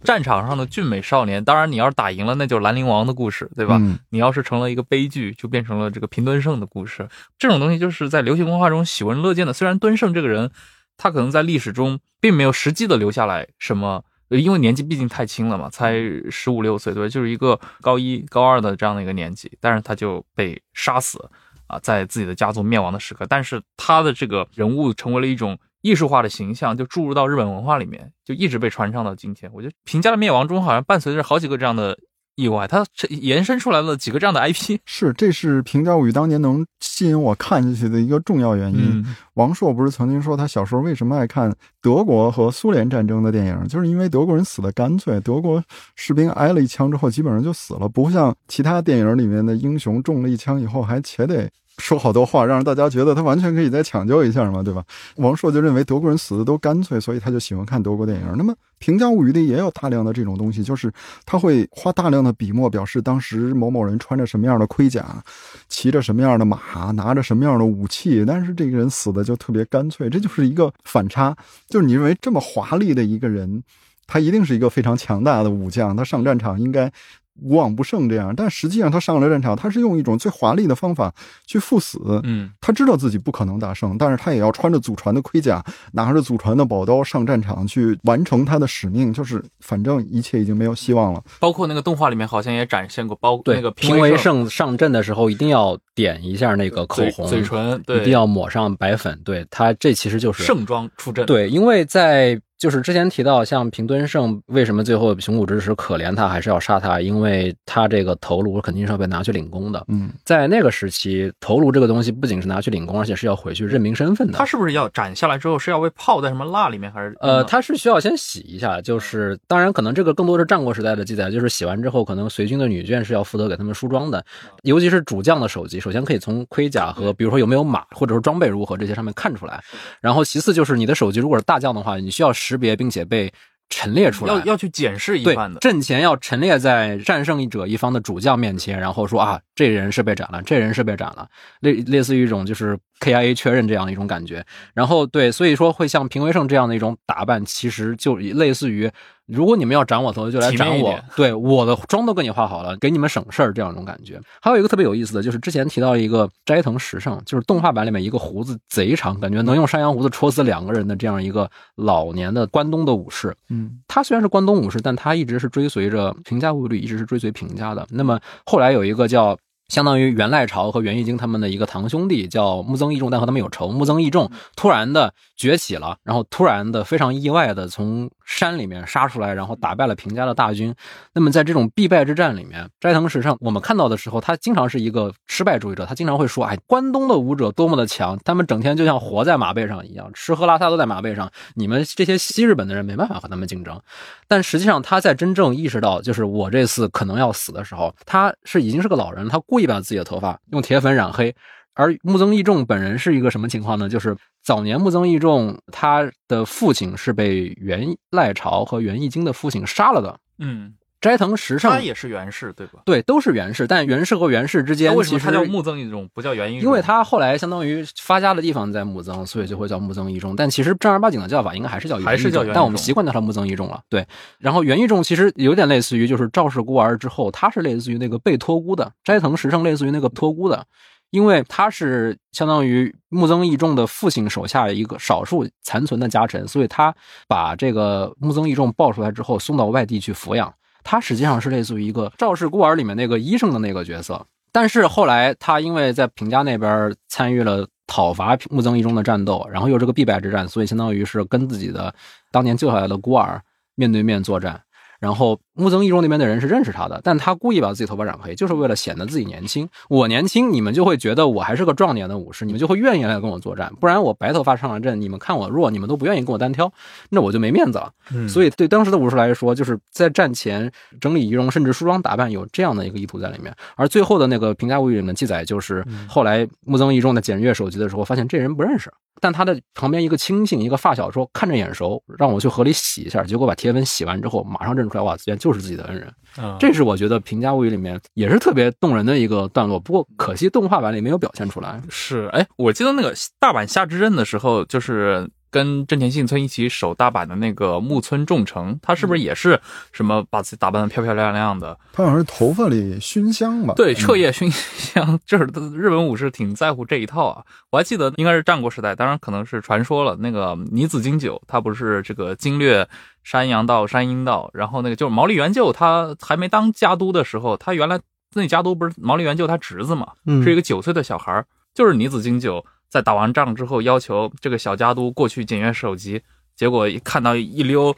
战场上的俊美少年，当然你要是打赢了，那就是兰陵王的故事，对吧？嗯你要是成了一个悲剧，就变成了这个平敦盛的故事。这种东西就是在流行文化中喜闻乐见的。虽然敦盛这个人，他可能在历史中并没有实际的留下来什么，呃因为年纪毕竟太轻了嘛，才十五六岁，对吧，就是一个高一、高二的这样的一个年纪，但是他就被杀死啊，在自己的家族灭亡的时刻。但是他的这个人物成为了一种艺术化的形象，就注入到日本文化里面，就一直被传唱到今天。我觉得平家的灭亡中好像伴随着好几个这样的意外，它这延伸出来了几个这样的 IP。是，这是《平价物语》当年能吸引我看下去的一个重要原因。嗯王朔不是曾经说他小时候为什么爱看德国和苏联战争的电影，就是因为德国人死的干脆，德国士兵挨了一枪之后基本上就死了，不像其他电影里面的英雄中了一枪以后还且得说好多话，让大家觉得他完全可以再抢救一下嘛，对吧？王朔就认为德国人死的都干脆，所以他就喜欢看德国电影。那么《平家物语》里也有大量的这种东西，就是他会花大量的笔墨表示当时某某人穿着什么样的盔甲，骑着什么样的马，拿着什么样的武器，但是这个人死的就特别干脆，这就是一个反差。就是你认为这么华丽的一个人，他一定是一个非常强大的武将，他上战场应该无往不胜这样，但实际上他上了战场，他是用一种最华丽的方法去赴死。嗯，他知道自己不可能大胜，但是他也要穿着祖传的盔甲，拿着祖传的宝刀上战场去完成他的使命。就是反正一切已经没有希望了。包括那个动画里面好像也展现过，包对，那个平为为胜上阵的时候一定要点一下那个口嘴红，嘴唇，对，一定要抹上白粉。对他，这其实就是盛装出阵。，对，因为在就是之前提到，像平敦盛为什么最后熊谷之时可怜他，还是要杀他？因为他这个头颅肯定是要被拿去领功的。嗯，在那个时期，头颅这个东西不仅是拿去领功，而且是要回去认明身份的。他是不是要斩下来之后是要被泡在什么蜡里面，还是呃，他是需要先洗一下，就是当然可能这个更多是战国时代的记载，就是洗完之后，可能随军的女眷是要负责给他们梳妆的，尤其是主将的首级，首先可以从盔甲和比如说有没有马，或者说装备如何这些上面看出来，然后其次就是你的首级如果是大将的话，你需要识别并且被陈列出来，要要去检视一番的。阵前要陈列在战胜者一方的主将面前，然后说啊，这人是被斩了，这人是被斩了，类类似于一种就是 KIA 确认这样的一种感觉。然后对，所以说会像平为胜这样的一种打扮，其实就类似于，如果你们要斩我头，就来斩我对，我的妆都给你画好了，给你们省事儿这样一种感觉。还有一个特别有意思的就是之前提到一个斋藤时尚，就是动画版里面一个胡子贼长，感觉能用山羊胡子戳死两个人的这样一个老年的关东的武士。嗯，他虽然是关东武士，但他一直是追随着平家物语，一直是追随平家的。那么后来有一个叫相当于元赖朝和元义经他们的一个堂兄弟叫木曾义重，但和他们有仇。木曾义重突然的崛起了，然后突然的非常意外的从山里面杀出来，然后打败了平家的大军。那么在这种必败之战里面，斋藤时胜我们看到的时候，他经常是一个失败主义者，他经常会说：“哎，关东的武者多么的强，他们整天就像活在马背上一样，吃喝拉撒都在马背上，你们这些西日本的人没办法和他们竞争。”但实际上，他在真正意识到就是我这次可能要死的时候，他是已经是个老人，他故意把自己的头发用铁粉染黑。而木曾义仲本人是一个什么情况呢？就是早年木曾义仲他的父亲是被元赖朝和元义经的父亲杀了的。嗯，斋藤时胜他也是源氏对吧？对都是源氏，但源氏和源氏之间为什么他叫木曾义重，不叫源一重？因为他后来相当于发家的地方在木曾，所以就会叫木曾义重。但其实正儿八经的叫法应该还是叫源义重还是叫源义重但我们习惯叫他木曾义重了。对，然后源一重其实有点类似于就是赵氏孤儿之后，他是类似于那个被托孤的，斋藤时胜类似于那个托孤的。因为他是相当于木曾义重的父亲手下一个少数残存的家臣，所以他把这个木曾义重抱出来之后送到外地去抚养。他实际上是类似于一个赵氏孤儿里面那个医生的那个角色，但是后来他因为在平家那边参与了讨伐木曾义中的战斗，然后又是个必败之战，所以相当于是跟自己的当年救下来的孤儿面对面作战。然后木曾义中那边的人是认识他的，但他故意把自己头发染黑，就是为了显得自己年轻。我年轻，你们就会觉得我还是个壮年的武士，你们就会愿意来跟我作战。不然我白头发上了阵，你们看我弱，你们都不愿意跟我单挑，那我就没面子了。嗯所以对当时的武士来说，就是在战前整理仪容，甚至梳妆打扮，有这样的一个意图在里面。而最后的那个《平价物语》里面记载，就是后来木曾义重在检阅手机的时候，发现这人不认识，但他的旁边一个亲信、一个发小说看着眼熟，让我去河里洗一下。结果把铁粉洗完之后，马上认出来，哇，居然就是自己的恩人。嗯这是我觉得《平家物语》里面也是特别动人的一个段落，不过可惜动画版里没有表现出来。是，哎，我记得那个大阪夏之阵的时候，就是跟真田幸村一起守大阪的那个木村重成，他是不是也是什么把自己打扮的漂漂亮亮的？他好像是头发里熏香吧？对，嗯彻夜熏香，就是日本武士挺在乎这一套啊。我还记得应该是战国时代，当然可能是传说了。那个尼子经久，他不是这个经略山阳道、山阴道，然后那个就是毛利元就，他还没当家督的时候，他原来那家督不是毛利元就他侄子嘛，嗯是一个九岁的小孩，就是尼子经久在打完仗之后要求这个小家督过去检阅首级，结果一看到一溜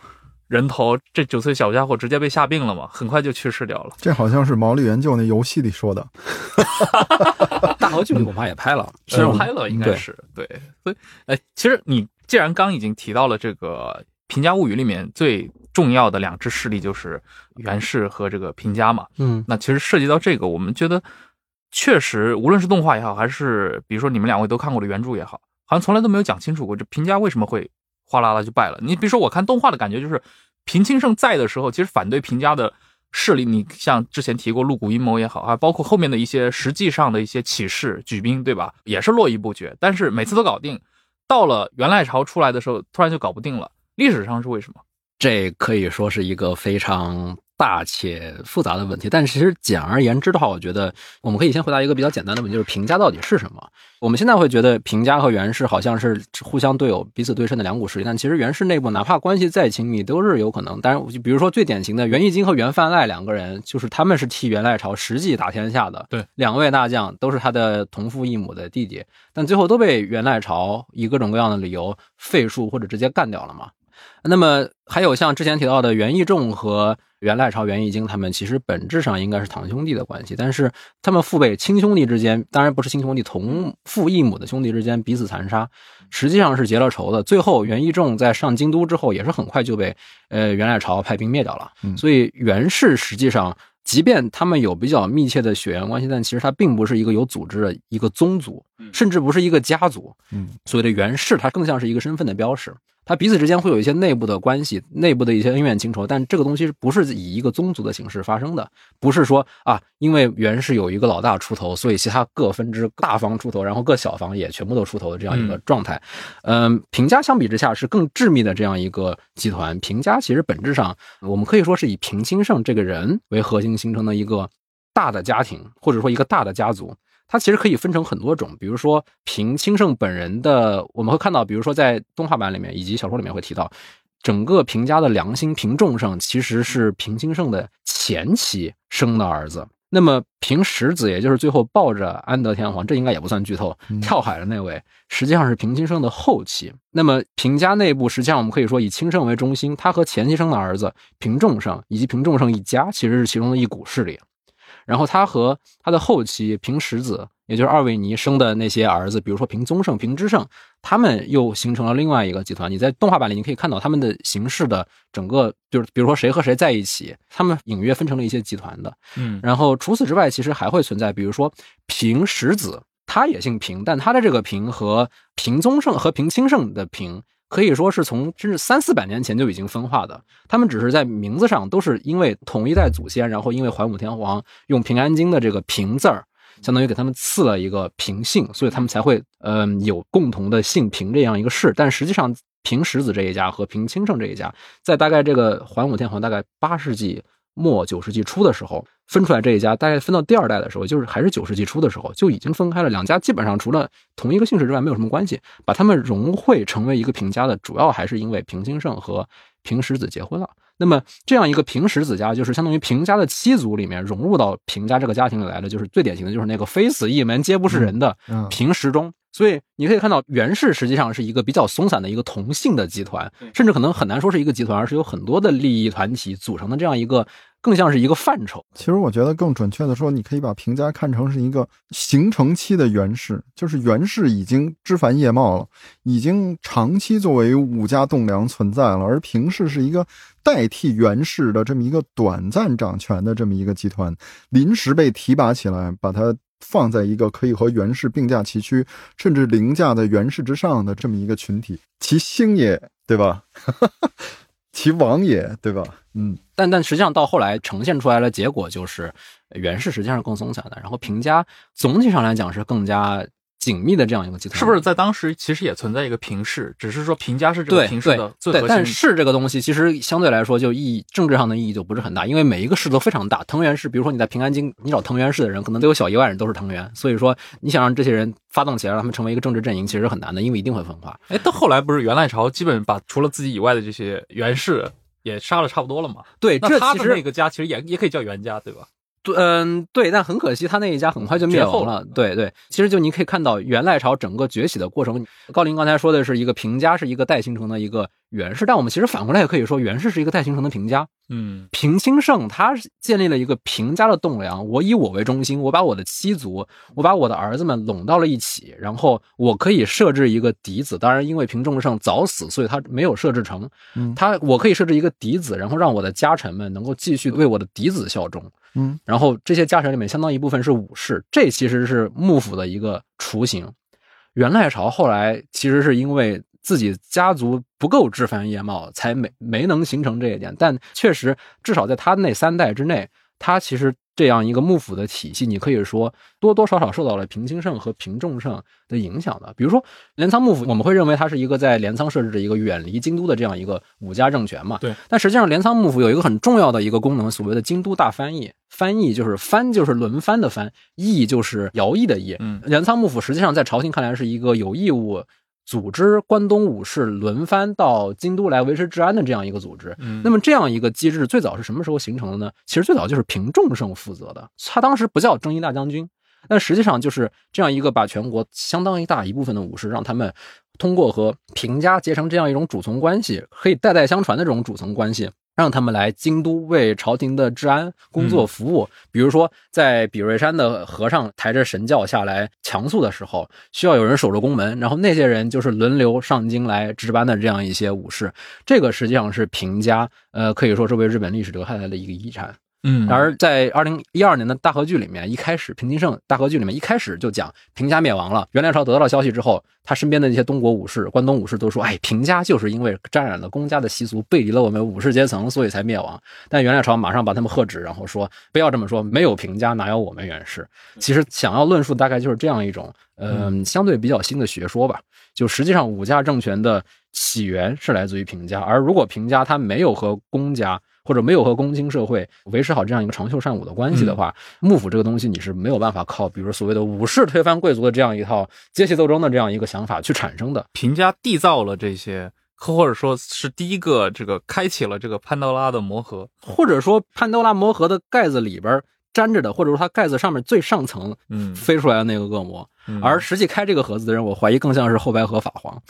人头，这九岁小家伙直接被吓病了嘛，很快就去世掉了。这好像是毛利元就那游戏里说的。大河剧里恐怕也拍了，虽然我是拍了，应该对是对，所以，哎，其实你既然刚已经提到了这个《平家物语》里面最重要的两支势力就是源氏和这个平家嘛，嗯那其实涉及到这个，我们觉得确实，无论是动画也好，还是比如说你们两位都看过的原著也好，好像从来都没有讲清楚过这平家为什么会哗啦啦就败了。你比如说，我看动画的感觉就是平清盛在的时候，其实反对平家的势力，你像之前提过鹿谷阴谋也好，还包括后面的一些实际上的一些起事举兵，对吧？也是络绎不绝，但是每次都搞定。到了元赖朝出来的时候，突然就搞不定了。历史上是为什么？这可以说是一个非常大且复杂的问题。但其实简而言之的话，我觉得我们可以先回答一个比较简单的问题，就是评价到底是什么？我们现在会觉得评价和源氏好像是互相对偶、彼此对称的两股势力，但其实源氏内部哪怕关系再亲密，都是有可能。当然，比如说最典型的袁义经和袁范赖两个人，就是他们是替源赖朝实际打天下的。对，两位大将都是他的同父异母的弟弟，但最后都被源赖朝以各种各样的理由废黜或者直接干掉了嘛。那么还有像之前提到的袁义仲和袁赖朝、袁义经，他们其实本质上应该是堂兄弟的关系，但是他们父辈亲兄弟之间，当然不是亲兄弟，同父异母的兄弟之间彼此残杀，实际上是结了仇的。最后袁义仲在上京都之后，也是很快就被呃袁赖朝派兵灭掉了。嗯所以袁氏实际上。即便他们有比较密切的血缘关系，但其实他并不是一个有组织的一个宗族，甚至不是一个家族。嗯，所谓的袁氏，它更像是一个身份的标识。它彼此之间会有一些内部的关系，内部的一些恩怨情仇，但这个东西不是以一个宗族的形式发生的，不是说啊，因为源氏有一个老大出头，所以其他各分支大方出头，然后各小方也全部都出头的这样一个状态。嗯，平家相比之下是更致密的这样一个集团。平家其实本质上，我们可以说是以平清盛这个人为核心形成的一个大的家庭，或者说一个大的家族。它其实可以分成很多种，比如说平清盛本人的，我们会看到，比如说在动画版里面以及小说里面会提到，整个平家的良心平重盛其实是平清盛的前妻生的儿子。那么平石子，也就是最后抱着安德天皇，这应该也不算剧透，跳海的那位，实际上是平清盛的后妻。那么平家内部，实际上我们可以说以清盛为中心，他和前妻生的儿子平重盛以及平重盛一家，其实是其中的一股势力。然后他和他的后妻平石子，也就是二位尼生的那些儿子，比如说平宗盛、平之盛，他们又形成了另外一个集团。你在动画版里，你可以看到他们的形式的整个，就是比如说谁和谁在一起，他们隐约分成了一些集团的。嗯然后除此之外，其实还会存在，比如说平石子，他也姓平，但他的这个平和平宗盛和平清盛的平。可以说是从甚至三四百年前就已经分化的，他们只是在名字上都是因为同一代祖先，然后因为桓武天皇用平安京的这个平字儿，相当于给他们赐了一个平姓，所以他们才会嗯、有共同的姓平这样一个氏。但实际上，平石子这一家和平清盛这一家，在大概这个桓武天皇大概八世纪末九世纪初的时候分出来这一家，大概分到第二代的时候，就是还是九世纪初的时候就已经分开了。两家基本上除了同一个姓氏之外没有什么关系，把他们融汇成为一个平家的，主要还是因为平清盛和平石子结婚了。那么这样一个平石子家，就是相当于平家的七族里面融入到平家这个家庭里来的，就是最典型的就是那个非死一门皆不是人的嗯平石中。所以你可以看到，源氏实际上是一个比较松散的一个同姓的集团，甚至可能很难说是一个集团，而是有很多的利益团体组成的这样一个更像是一个范畴。其实我觉得更准确的说，你可以把平家看成是一个形成期的源氏，就是源氏已经枝繁叶茂了，已经长期作为武家栋梁存在了，而平氏是一个代替源氏的这么一个短暂掌权的这么一个集团，临时被提拔起来，把它放在一个可以和源氏并驾齐驱，甚至凌驾在源氏之上的这么一个群体，其兴也，对吧？其王也，对吧？嗯，但但实际上到后来呈现出来的结果就是，袁氏实际上是更松散的，然后平家总体上来讲是更加紧密的这样一个集团，是不是在当时其实也存在一个平氏，只是说平家是这个平氏的最对，核心。但是这个东西其实相对来说就意义政治上的意义就不是很大，因为每一个氏都非常大。藤原氏，比如说你在平安京，你找藤原氏的人，可能都有小一万人都是藤原，所以说你想让这些人发动起来，让他们成为一个政治阵营，其实很难的，因为一定会分化。哎，到后来不是元赖朝基本把除了自己以外的这些元氏也杀了差不多了嘛？对，那他的这其实那个家其实也也可以叫元家，对吧？对，嗯，对，但很可惜，他那一家很快就灭亡了。对对，其实就你可以看到元赖朝整个崛起的过程。高林刚才说的是一个平家是一个代形成的一个元氏，但我们其实反过来也可以说袁氏是一个代形成的平家。嗯平清盛他是建立了一个平家的栋梁，我以我为中心，我把我的妻族，我把我的儿子们拢到了一起，然后我可以设置一个嫡子。当然，因为平仲盛早死，所以他没有设置成。嗯他我可以设置一个嫡子，然后让我的家臣们能够继续为我的嫡子效忠。嗯，然后这些家臣里面相当一部分是武士，这其实是幕府的一个雏形。元赖朝后来其实是因为自己家族不够枝繁叶茂，才没没能形成这一点。但确实，至少在他那三代之内，他其实这样一个幕府的体系，你可以说多多少少受到了平清盛和平仲盛的影响的。比如说镰仓幕府，我们会认为它是一个在镰仓设置的一个远离京都的这样一个武家政权嘛。对。但实际上，镰仓幕府有一个很重要的一个功能，所谓的京都大翻译。翻译就是翻，就是轮番的翻；译就是徭役的役。嗯镰仓幕府实际上在朝廷看来是一个有义务组织关东武士轮番到京都来维持治安的这样一个组织。嗯，那么这样一个机制最早是什么时候形成的呢？其实最早就是平重盛负责的，他当时不叫征夷大将军，但实际上就是这样一个把全国相当一大一部分的武士，让他们通过和平家结成这样一种主从关系，可以代代相传的这种主从关系。让他们来京都为朝廷的治安工作服务，比如说在比瑞山的和尚抬着神轿下来强诉的时候，需要有人守着宫门，然后那些人就是轮流上京来值班的这样一些武士。这个实际上是平家，呃，可以说是为日本历史留下来的一个遗产。嗯，然而，在二零一二年的大和剧里面，一开始平津盛大和剧里面一开始就讲平家灭亡了。元赖朝得到了消息之后，他身边的那些东国武士、关东武士都说：“哎，平家就是因为沾染了公家的习俗，背离了我们武士阶层，所以才灭亡。”但元赖朝马上把他们喝止，然后说：“不要这么说，没有平家哪有我们元氏？”其实想要论述大概就是这样一种，嗯、相对比较新的学说吧。就实际上武家政权的起源是来自于平家，而如果平家他没有和公家或者没有和公卿社会维持好这样一个长袖善舞的关系的话，幕府这个东西你是没有办法靠，比如所谓的武士推翻贵族的这样一套阶级斗争的这样一个想法去产生的。平家缔造了这些，或者说是第一个这个开启了这个潘多拉的魔盒。或者说潘多拉魔盒的盖子里边粘着的，或者说它盖子上面最上层嗯，飞出来的那个恶魔，嗯而实际开这个盒子的人，我怀疑更像是后白河法皇。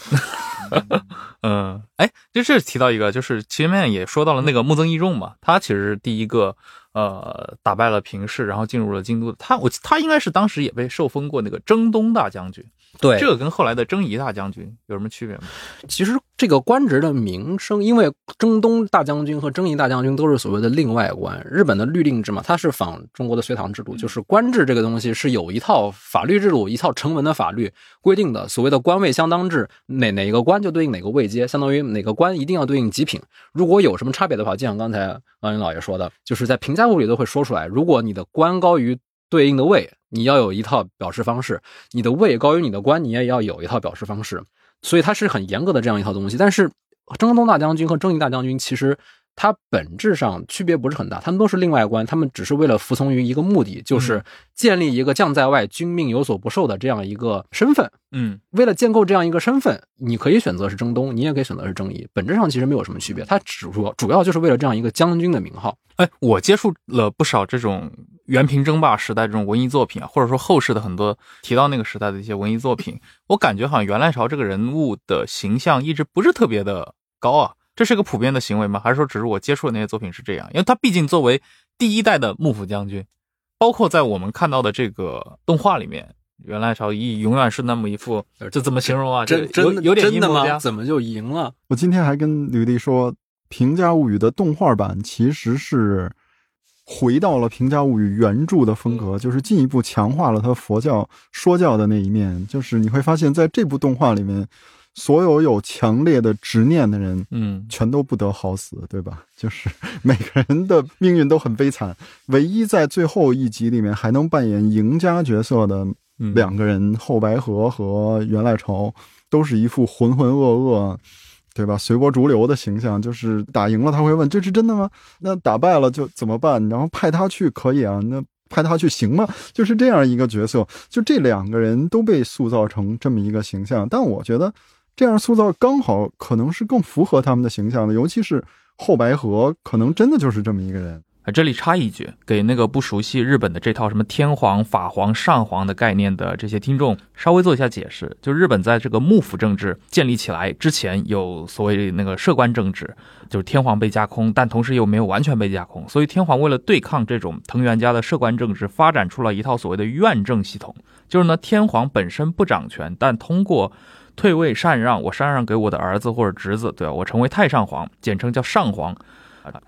嗯，哎，就这提到一个，就是前面也说到了那个木曾义重嘛，他其实是第一个呃打败了平氏，然后进入了京都的。他我他应该是当时也被受封过那个征东大将军，对这个跟后来的征夷大将军有什么区别吗？其实这个官职的名声，因为征东大将军和征夷大将军都是所谓的另外官，日本的律令制嘛，它是仿中国的隋唐制度，就是官制这个东西是有一套法律制度、一套成文的法律规定的。所谓的官位相当制，哪哪个官就对应哪个位阶，相当于哪个官一定要对应极品。如果有什么差别的话，就像刚才王云老爷说的，就是在评价物里都会说出来，如果你的官高于对应的位，你要有一套表示方式；你的位高于你的官，你也要有一套表示方式。所以它是很严格的这样一套东西。但是征东大将军和征夷大将军其实它本质上区别不是很大，他们都是另外官，他们只是为了服从于一个目的，就是建立一个将在外，君命有所不受的这样一个身份。嗯为了建构这样一个身份，你可以选择是征东，你也可以选择是征夷，本质上其实没有什么区别。它只主主要就是为了这样一个将军的名号。哎，我接触了不少这种元平争霸时代这种文艺作品啊，或者说后世的很多提到那个时代的一些文艺作品，我感觉好像元赖朝这个人物的形象一直不是特别的高啊。这是个普遍的行为吗？还是说只是我接触的那些作品是这样？因为他毕竟作为第一代的幕府将军，包括在我们看到的这个动画里面，袁赖朝一永远是那么一副，这怎么形容啊？真真这有有点真的吗？阴谋家怎么就赢了？我今天还跟吕丽说，《平家物语》的动画版其实是回到了《平家物语》原著的风格，就是进一步强化了它佛教说教的那一面。就是你会发现在这部动画里面，所有有强烈的执念的人，嗯，全都不得好死，对吧？就是 每个人的命运都很悲惨，唯一在最后一集里面还能扮演赢家角色的嗯两个人，后白河和袁赖朝，都是一副浑浑噩噩，对吧？随波逐流的形象。就是打赢了他会问这是真的吗？那打败了就怎么办？然后派他去可以啊，那派他去行吗？就是这样一个角色。就这两个人都被塑造成这么一个形象，但我觉得这样塑造刚好可能是更符合他们的形象的，尤其是后白河，可能真的就是这么一个人。啊，这里插一句，给那个不熟悉日本的这套什么天皇、法皇、上皇的概念的这些听众稍微做一下解释。就日本在这个幕府政治建立起来之前，有所谓那个摄关政治，就是天皇被架空，但同时又没有完全被架空。所以天皇为了对抗这种藤原家的摄关政治，发展出了一套所谓的院政系统，就是呢，天皇本身不掌权，但通过退位禅让，我禅让给我的儿子或者侄子，对吧？我成为太上皇，简称叫上皇。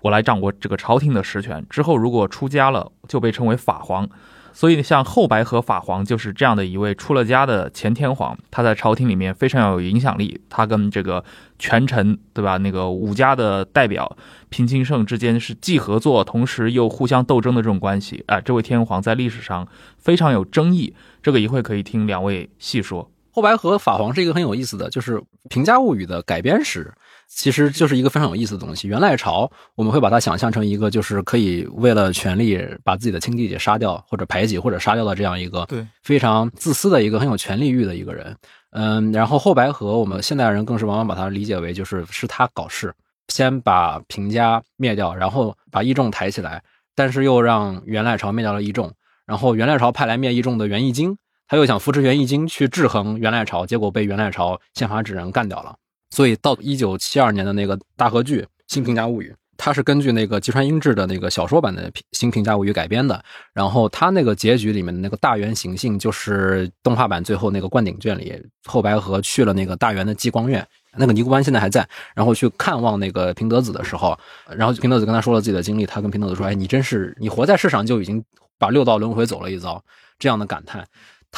我来掌握这个朝廷的实权。之后如果出家了，就被称为法皇。所以像后白河法皇就是这样的一位出了家的前天皇，他在朝廷里面非常有影响力。他跟这个权臣，对吧？那个武家的代表平清盛之间是既合作，同时又互相斗争的这种关系。啊、这位天皇在历史上非常有争议。这个一会可以听两位细说。后白河法皇是一个很有意思的，就是《平家物语》的改编史，其实就是一个非常有意思的东西。元赖朝我们会把它想象成一个就是可以为了权力把自己的亲弟弟杀掉，或者排挤，或者杀掉的这样一个对非常自私的一个很有权力欲的一个人。嗯，然后后白河我们现代人更是往往把它理解为就是是他搞事，先把平家灭掉，然后把义仲抬起来，但是又让元赖朝灭掉了义仲，然后元赖朝派来灭义仲的元义经。他又想扶持元义经去制衡元赖朝，结果被元赖朝宪法指人干掉了。所以到一九七二年的那个大合剧《新平家物语》，它是根据那个吉川英治的那个小说版的《新平家物语》改编的。然后它那个结局里面的那个大原行幸，就是动画版最后那个灌顶卷里，后白河去了那个大原的激光院，那个尼姑庵现在还在，然后去看望那个平德子的时候，然后平德子跟他说了自己的经历，他跟平德子说：“哎，你真是你活在世上就已经把六道轮回走了一遭。”这样的感叹。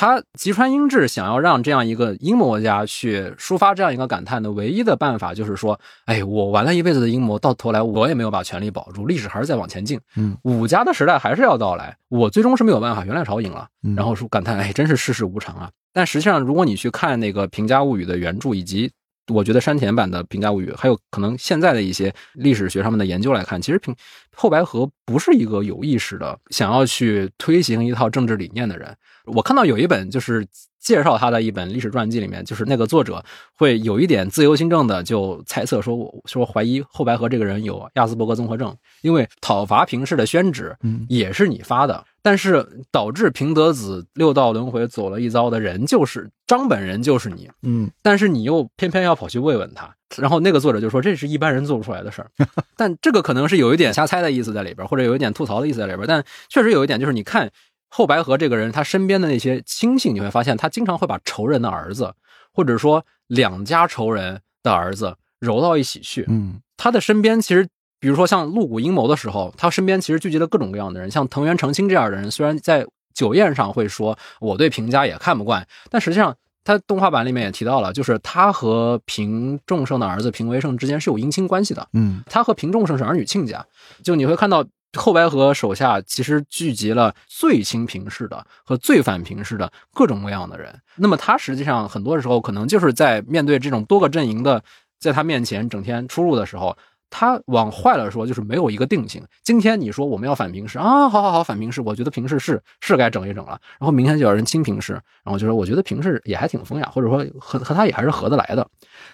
他吉川英治想要让这样一个阴谋家去抒发这样一个感叹的唯一的办法，就是说，哎，我玩了一辈子的阴谋，到头来我也没有把权力保住，历史还是在往前进，嗯，武家的时代还是要到来，我最终是没有办法，元赖朝赢了，嗯。然后说感叹，哎，真是世事无常啊。但实际上，如果你去看那个《平家物语》的原著，以及我觉得山田版的《平家物语》，还有可能现在的一些历史学上面的研究来看，其实平后白河不是一个有意识的想要去推行一套政治理念的人。我看到有一本就是介绍他的一本历史传记，里面就是那个作者会有一点自由心证的就猜测说，我说怀疑后白河这个人有亚斯伯格综合症，因为讨伐平氏的宣旨嗯也是你发的，但是导致平德子六道轮回走了一遭的人就是张本人，就是你，嗯。但是你又偏偏要跑去慰问他，然后那个作者就说这是一般人做不出来的事儿，但这个可能是有一点瞎猜的意思在里边，或者有一点吐槽的意思在里边，但确实有一点就是你看后白河这个人，他身边的那些亲信，你会发现他经常会把仇人的儿子，或者说两家仇人的儿子揉到一起去，嗯。他的身边其实，比如说像露骨阴谋的时候，他身边其实聚集了各种各样的人，像藤原澄清这样的人，虽然在酒宴上会说我对平家也看不惯，但实际上他动画版里面也提到了，就是他和平仲盛的儿子平为盛之间是有姻亲关系的，嗯他和平仲盛是儿女亲家，就你会看到。后白河手下其实聚集了最亲平氏的和最反平氏的各种各样的人。那么他实际上很多时候可能就是在面对这种多个阵营的在他面前整天出入的时候，他往坏了说就是没有一个定性。今天你说我们要反平氏啊，好好好，反平氏，我觉得平氏是是该整一整了。然后明天就有人亲平氏，然后就说我觉得平氏也还挺风雅，或者说和和他也还是合得来的。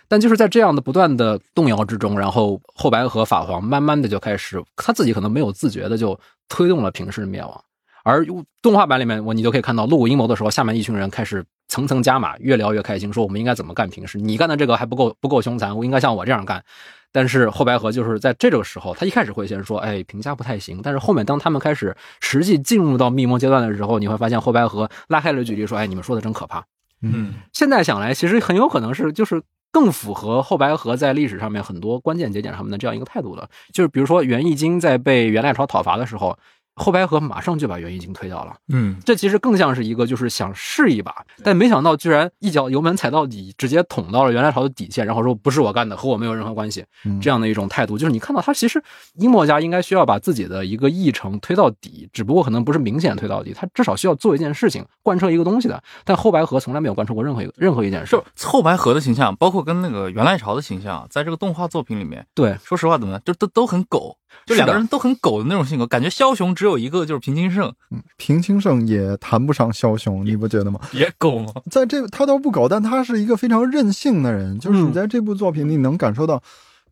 但就是在这样的不断的动摇之中，然后后白河法皇慢慢的就开始他自己可能没有自觉的就推动了平氏的灭亡。而动画版里面，我你就可以看到露谷阴谋的时候，下面一群人开始层层加码，越聊越开心，说我们应该怎么干平时，你干的这个还不够不够凶残，我应该像我这样干。但是后白河就是在这个时候，他一开始会先说，哎，评价不太行。但是后面当他们开始实际进入到密谋阶段的时候，你会发现后白河拉开了距离，说，哎，你们说的真可怕。嗯现在想来，其实很有可能是就是更符合后白河在历史上面很多关键节点上面的这样一个态度的。就是比如说袁义经在被元赖朝讨伐的时候，后白河马上就把袁一经推掉了。嗯这其实更像是一个就是想试一把，但没想到居然一脚油门踩到底，直接捅到了元来朝的底线，然后说不是我干的，和我没有任何关系，嗯这样的一种态度，就是你看到他其实阴谋家应该需要把自己的一个议程推到底，只不过可能不是明显推到底，他至少需要做一件事情，贯彻一个东西的。但后白河从来没有贯彻过任何一个任何一件事就，后白河的形象，包括跟那个元赖朝的形象，在这个动画作品里面，对，说实话怎么样，就都都很狗，就两个人都很狗的那种性格，感觉枭雄只有一个就是平清盛，平清盛也谈不上枭雄，你不觉得吗？也狗吗？在这他倒不狗，但他是一个非常任性的人。就是嗯你在这部作品里能感受到，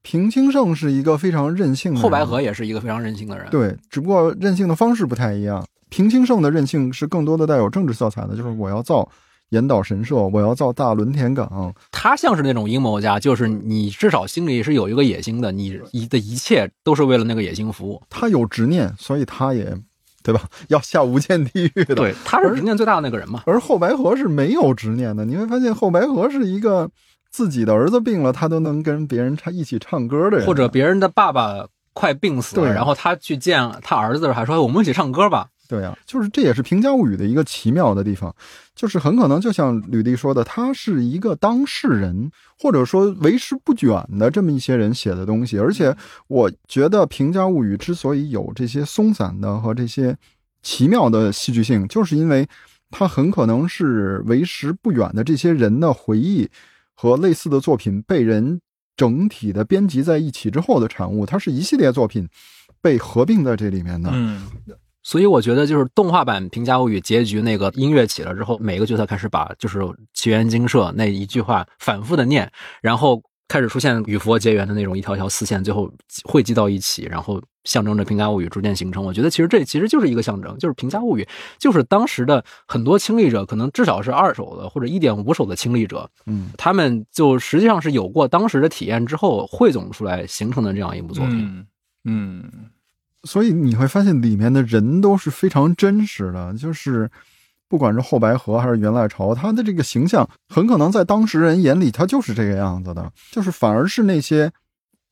平清盛是一个非常任性的人。后白河也是一个非常任性的人，对，只不过任性的方式不太一样。平清盛的任性是更多的带有政治色彩的，就是我要造岩岛神社，我要造大轮田港。他像是那种阴谋家，就是你至少心里是有一个野心的，你你的一切都是为了那个野心服务。他有执念，所以他也，对吧？要下无间地狱的。对，他是执念最大的那个人嘛。而后白河是没有执念的，你会发现后白河是一个自己的儿子病了，他都能跟别人唱一起唱歌的人，或者别人的爸爸快病死了，然后他去见他儿子，还说哎我们一起唱歌吧。对啊，就是这也是平家物语的一个奇妙的地方，就是很可能就像吕迪说的，他是一个当事人，或者说为时不远的这么一些人写的东西。而且我觉得平家物语之所以有这些松散的和这些奇妙的戏剧性，就是因为它很可能是为时不远的这些人的回忆和类似的作品被人整体的编辑在一起之后的产物。它是一系列作品被合并在这里面的。嗯所以我觉得就是动画版《平家物语》结局那个音乐起了之后，每个角色开始把就是奇缘精舍那一句话反复的念，然后开始出现与佛结缘的那种一条条丝线，最后汇集到一起，然后象征着平家物语逐渐形成。我觉得其实这其实就是一个象征，就是平家物语就是当时的很多亲历者，可能至少是二手的或者一点五手的亲历者，嗯，他们就实际上是有过当时的体验之后汇总出来形成的这样一部作品。嗯嗯所以你会发现里面的人都是非常真实的，就是不管是后白河还是元赖朝，他的这个形象很可能在当时人眼里他就是这个样子的，就是反而是那些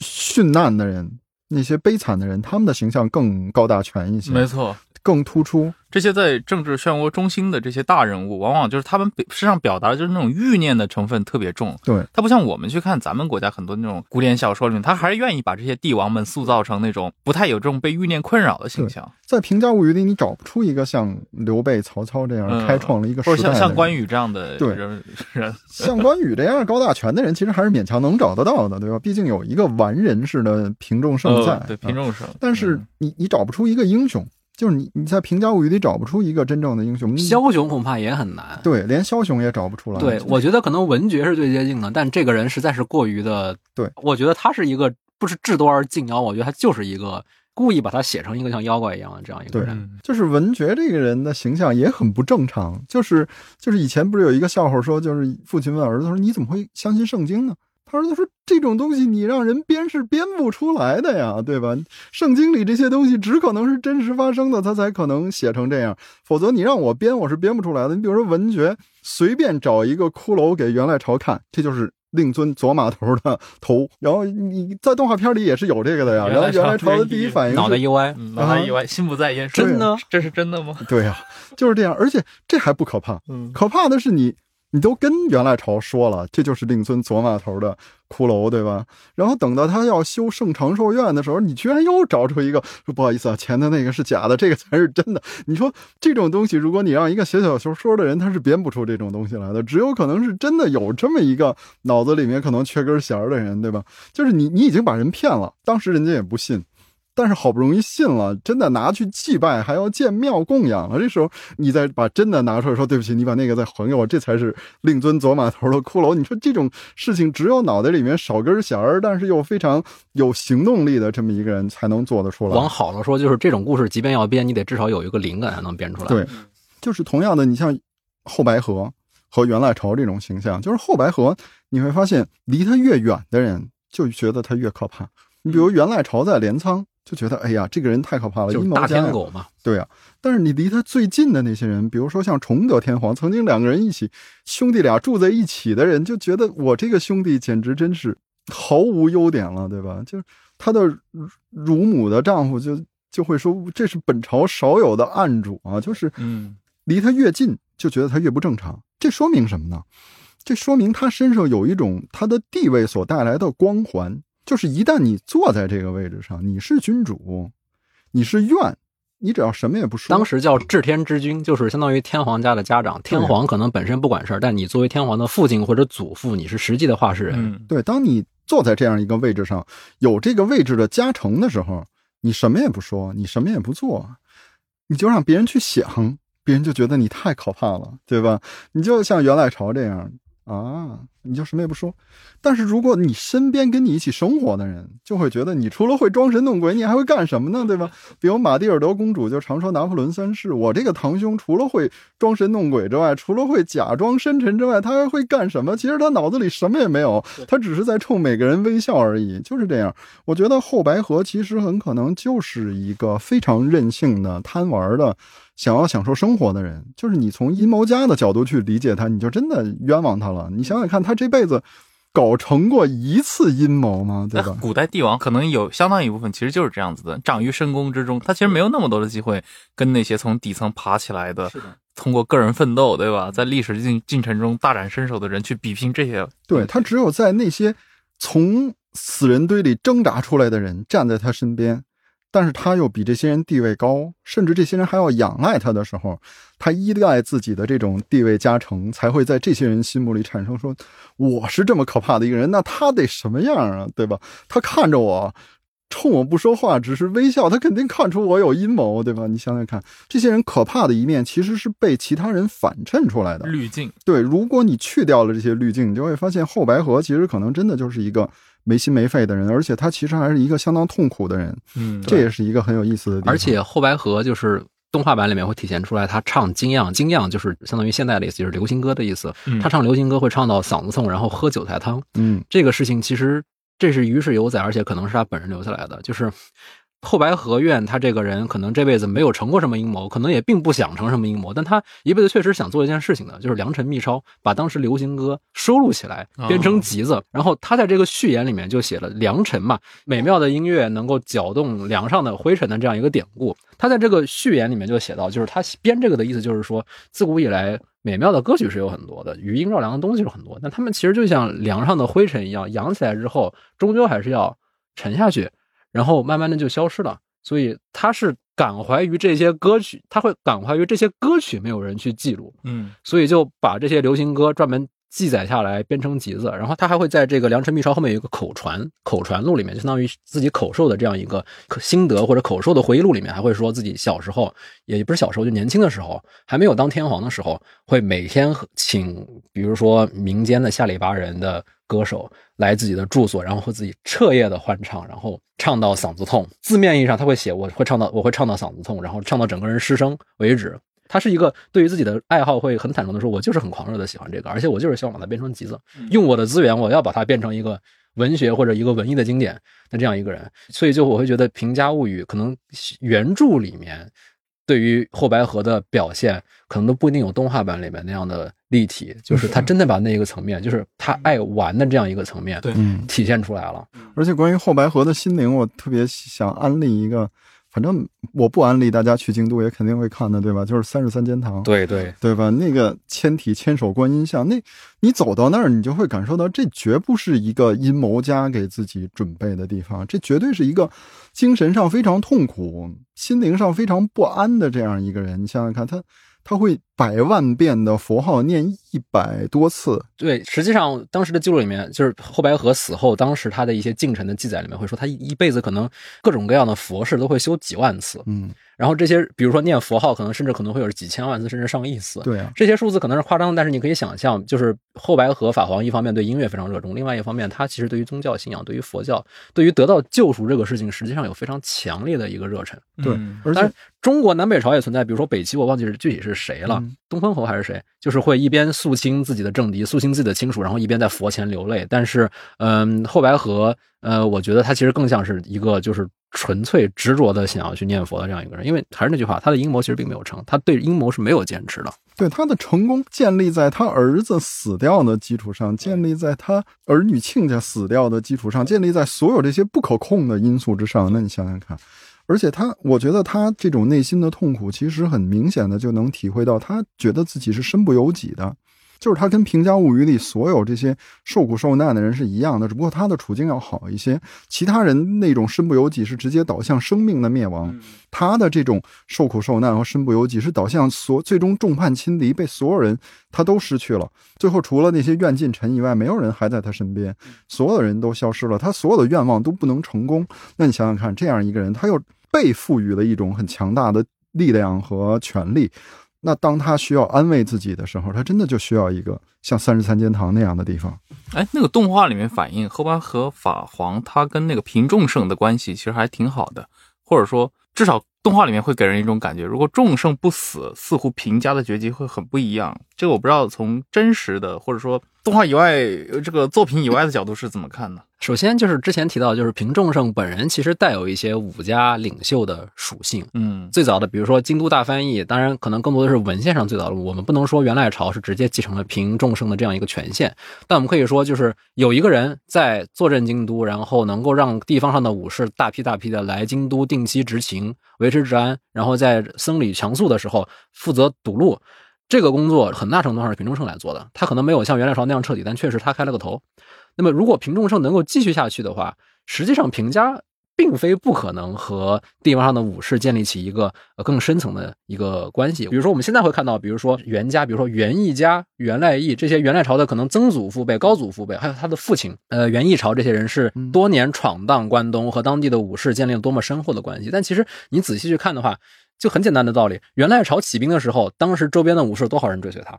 殉难的人、那些悲惨的人，他们的形象更高大全一些，没错。更突出。这些在政治漩涡中心的这些大人物，往往就是他们表身上表达的就是那种欲念的成分特别重。对，他不像我们去看咱们国家很多那种古典小说里面，他还是愿意把这些帝王们塑造成那种不太有这种被欲念困扰的形象，在《平家物语》里，你找不出一个像刘备、曹操这样嗯开创了一个时或者像像关羽这样的对人人。像关羽这样高大全的人，其实还是勉强能找得到的，对吧？毕竟有一个完人似的平仲胜在，平仲盛，但是嗯你你找不出一个英雄，就是你你在《平家物语》里找不出一个真正的英雄，枭雄恐怕也很难。对，连枭雄也找不出来。对，我觉得可能文爵是最接近的，但这个人实在是过于的。对，我觉得他是一个不是至多而近妖，我觉得他就是一个故意把他写成一个像妖怪一样的这样一个人。嗯就是文觉这个人的形象也很不正常，就是就是以前不是有一个笑话说，就是父亲问儿子说你怎么会相信圣经呢？他儿子说这种东西你让人编是编不出来的呀，对吧？圣经里这些东西只可能是真实发生的，他才可能写成这样，否则你让我编我是编不出来的。你比如说文觉随便找一个骷髅给元赖朝看，这就是。令尊左马头的头，然后你在动画片里也是有这个的呀。然后元赖朝的第一反应脑袋一歪，嗯，脑袋一歪，心不在焉，真的这是真的吗？对呀、就是这样，而且这还不可怕，嗯可怕的是你，你都跟元赖朝说了，这就是令尊左马头的骷髅，对吧？然后等到他要修圣长寿院的时候，你居然又找出一个说不好意思啊，前头那个是假的，这个才是真的。你说这种东西，如果你让一个写小说的人，他是编不出这种东西来的，只有可能是真的有这么一个脑子里面可能缺根弦的人，对吧？就是你，你已经把人骗了，当时人家也不信。但是好不容易信了，真的拿去祭拜，还要建庙供养了。这时候你再把真的拿出来说，对不起，你把那个再还给我，这才是令尊左马头的骷髅。你说这种事情，只有脑袋里面少根弦儿，但是又非常有行动力的这么一个人才能做得出来。往好了说，就是这种故事，即便要编，你得至少有一个灵感才能编出来。对，就是同样的，你像后白河，和袁赖朝这种形象。就是后白河，你会发现离他越远的人就觉得他越可怕。你比如袁赖朝在镰仓就觉得，哎呀，这个人太可怕了，就是大天狗嘛。对啊，但是你离他最近的那些人，比如说像崇德天皇，曾经两个人一起兄弟俩住在一起的人，就觉得我这个兄弟简直真是毫无优点了，对吧？就是他的乳乳母的丈夫就就会说，这是本朝少有的暗主啊，就是嗯离他越近，就觉得他越不正常。这说明什么呢？这说明他身上有一种他的地位所带来的光环，就是一旦你坐在这个位置上，你是君主，你是愿，你只要什么也不说，当时叫治天之君，就是相当于天皇家的家长。天皇可能本身不管事儿，但你作为天皇的父亲或者祖父，你是实际的话事人。嗯对，当你坐在这样一个位置上，有这个位置的加成的时候，你什么也不说，你什么也不做，你就让别人去想，别人就觉得你太可怕了，对吧？你就像元赖朝这样啊，你就什么也不说。但是如果你身边跟你一起生活的人，就会觉得你除了会装神弄鬼，你还会干什么呢？对吧？比如玛蒂尔德公主就常说拿破仑三世，我这个堂兄除了会装神弄鬼之外，除了会假装深沉之外，他还会干什么？其实他脑子里什么也没有，他只是在冲每个人微笑而已，就是这样。我觉得后白河其实很可能就是一个非常任性的、贪玩的。想要享受生活的人，就是你从阴谋家的角度去理解他，你就真的冤枉他了。你想想看，他这辈子搞成过一次阴谋吗？对吧？古代帝王可能有相当一部分其实就是这样子的，长于深宫之中，他其实没有那么多的机会跟那些从底层爬起来的，通过个人奋斗，对吧，在历史进进程中大展身手的人去比拼这些。对他只有在那些从死人堆里挣扎出来的人站在他身边，但是他又比这些人地位高，甚至这些人还要仰赖他的时候，他依赖自己的这种地位加成，才会在这些人心目里产生说我是这么可怕的一个人，那他得什么样啊，对吧？他看着我。冲我不说话，只是微笑，他肯定看出我有阴谋，对吧？你想想看，这些人可怕的一面其实是被其他人反衬出来的。滤镜，对，如果你去掉了这些滤镜，你就会发现后白河其实可能真的就是一个没心没肺的人，而且他其实还是一个相当痛苦的人，嗯，这也是一个很有意思的地方。而且后白河就是动画版里面会体现出来，他唱京样，京样就是相当于现在的意思，就是流行歌的意思。嗯他唱流行歌会唱到嗓子痛，然后喝韭菜汤。嗯，这个事情其实这是于是有载，而且可能是他本人留下来的。就是后白河院他这个人，可能这辈子没有成过什么阴谋，可能也并不想成什么阴谋，但他一辈子确实想做一件事情的，就是良辰密抄，把当时流行歌收录起来，编成集子。然后他在这个序言里面就写了良辰嘛，美妙的音乐能够搅动梁上的灰尘的这样一个典故。他在这个序言里面就写到，就是他编这个的意思就是说，自古以来美妙的歌曲是有很多的，余音绕梁的东西是很多，但他们其实就像梁上的灰尘一样，扬起来之后，终究还是要沉下去，然后慢慢的就消失了。所以他是感怀于这些歌曲，他会感怀于这些歌曲没有人去记录，嗯所以就把这些流行歌专门记载下来，编成集子。然后他还会在这个《良辰密抄》后面有一个口传口传录里面，就相当于自己口授的这样一个心得或者口授的回忆录里面，还会说自己小时候，也不是小时候，就年轻的时候，还没有当天皇的时候，会每天请，比如说民间的下里巴人的歌手来自己的住所，然后和自己彻夜的欢唱，然后唱到嗓子痛。字面意义上他会写我会唱到我会唱到嗓子痛，然后唱到整个人失声为止。他是一个对于自己的爱好会很坦诚的说，我就是很狂热的喜欢这个，而且我就是希望把它变成集子，用我的资源，我要把它变成一个文学或者一个文艺的经典的这样一个人。所以就我会觉得《平家物语》可能原著里面对于后白河的表现，可能都不一定有动画版里面那样的立体，就是他真的把那一个层面，就是他爱玩的这样一个层面，对嗯，体现出来了。而且关于后白河的心灵，我特别想安利一个，反正我不安利大家去京都也肯定会看的，对吧？就是三十三间堂，对对，对吧？那个千体千手观音像，那你走到那儿，你就会感受到，这绝不是一个阴谋家给自己准备的地方，这绝对是一个精神上非常痛苦、心灵上非常不安的这样一个人。你想想看，他他会百万遍的佛号念一百多次，对，实际上当时的记录里面，就是后白河死后，当时他的一些进程的记载里面会说，他一一辈子可能各种各样的佛事都会修几万次，嗯，然后这些比如说念佛号，可能甚至可能会有几千万次，甚至上亿次。对啊，这些数字可能是夸张，但是你可以想象，就是后白河法皇一方面对音乐非常热衷，另外一方面他其实对于宗教信仰、对于佛教、对于得到救赎这个事情，实际上有非常强烈的一个热忱。对嗯，而且，中国南北朝也存在，比如说北齐，我忘记是具体是谁了，东封侯还是谁，就是会一边肃清自己的政敌，肃清自己的亲属，然后一边在佛前流泪。但是，嗯，后白河，呃，我觉得他其实更像是一个就是纯粹执着的想要去念佛的这样一个人，因为还是那句话，他的阴谋其实并没有成，他对阴谋是没有坚持的。对他的成功建立在他儿子死掉的基础上，建立在他儿女亲家死掉的基础上，建立在所有这些不可控的因素之上。那你想想看，而且他，我觉得他这种内心的痛苦，其实很明显的就能体会到，他觉得自己是身不由己的。就是他跟《平家物语》里所有这些受苦受难的人是一样的，只不过他的处境要好一些。其他人那种身不由己是直接导向生命的灭亡，他的这种受苦受难和身不由己是导向所最终众叛亲离，被所有人他都失去了。最后除了那些怨尽臣以外，没有人还在他身边，所有的人都消失了，他所有的愿望都不能成功。那你想想看，这样一个人，他又被赋予了一种很强大的力量和权力。那当他需要安慰自己的时候，他真的就需要一个像三十三间堂那样的地方。哎，那个动画里面反映后白河法皇他跟那个平仲盛的关系其实还挺好的，或者说至少动画里面会给人一种感觉，如果众圣不死，似乎平家的结局会很不一样。这个我不知道从真实的或者说动画以外呃这个作品以外的角度是怎么看的。首先就是之前提到，就是平众圣本人其实带有一些武家领袖的属性。嗯最早的，比如说京都大翻译，当然可能更多的是文献上最早的。我们不能说元赖朝是直接继承了平众圣的这样一个权限，但我们可以说，就是有一个人在坐镇京都，然后能够让地方上的武士大批大批的来京都定期执勤，维持治安，然后在僧侣强诉的时候负责堵路。这个工作很大程度上是平中盛来做的，他可能没有像袁来朝那样彻底，但确实他开了个头。那么，如果平中盛能够继续下去的话，实际上平家并非不可能和地方上的武士建立起一个呃更深层的一个关系。比如说，我们现在会看到，比如说袁家，比如说袁义家、袁赖义这些元赖朝的可能曾祖父辈、高祖父辈，还有他的父亲，呃，袁义朝这些人是多年闯荡关东，和当地的武士建立了多么深厚的关系。但其实你仔细去看的话，就很简单的道理，元赖朝起兵的时候，当时周边的武士多少人追随他？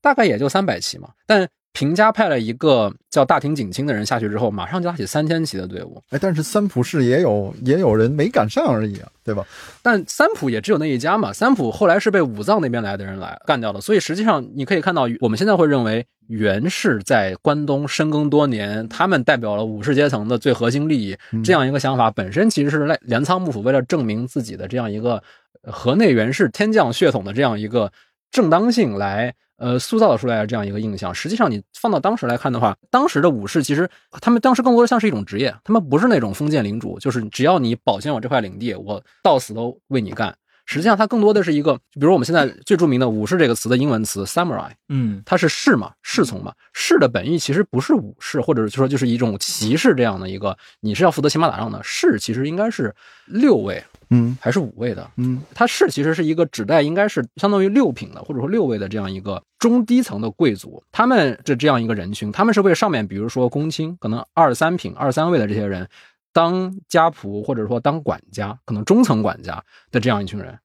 大概也就三百骑嘛。但平家派了一个叫大庭景清的人下去之后，马上就拉起三千骑的队伍。哎，但是三浦氏也有也有人没赶上而已啊，对吧？但三浦也只有那一家嘛。三浦后来是被武藏那边来的人来干掉了，所以实际上你可以看到，我们现在会认为袁氏在关东深耕多年，他们代表了武士阶层的最核心利益。这样一个想法本身其实是来镰仓幕府为了证明自己的这样一个呃河内袁氏天降血统的这样一个正当性来。呃，塑造出来的这样一个印象，实际上你放到当时来看的话，当时的武士其实他们当时更多的像是一种职业，他们不是那种封建领主，就是只要你保全我这块领地，我到死都为你干。实际上，它更多的是一个，比如我们现在最著名的武士这个词的英文词 samurai，嗯它是士嘛，侍从嘛。士的本意其实不是武士，或者就说就是一种骑士这样的一个，你是要负责骑马打仗的。士其实应该是六位嗯还是五位的，嗯他士其实是一个指代应该是相当于六品的，或者说六位的这样一个中低层的贵族。他们这这样一个人群，他们是为上面比如说公卿，可能二三品、二三位的这些人当家仆，或者说当管家，可能中层管家的这样一群人，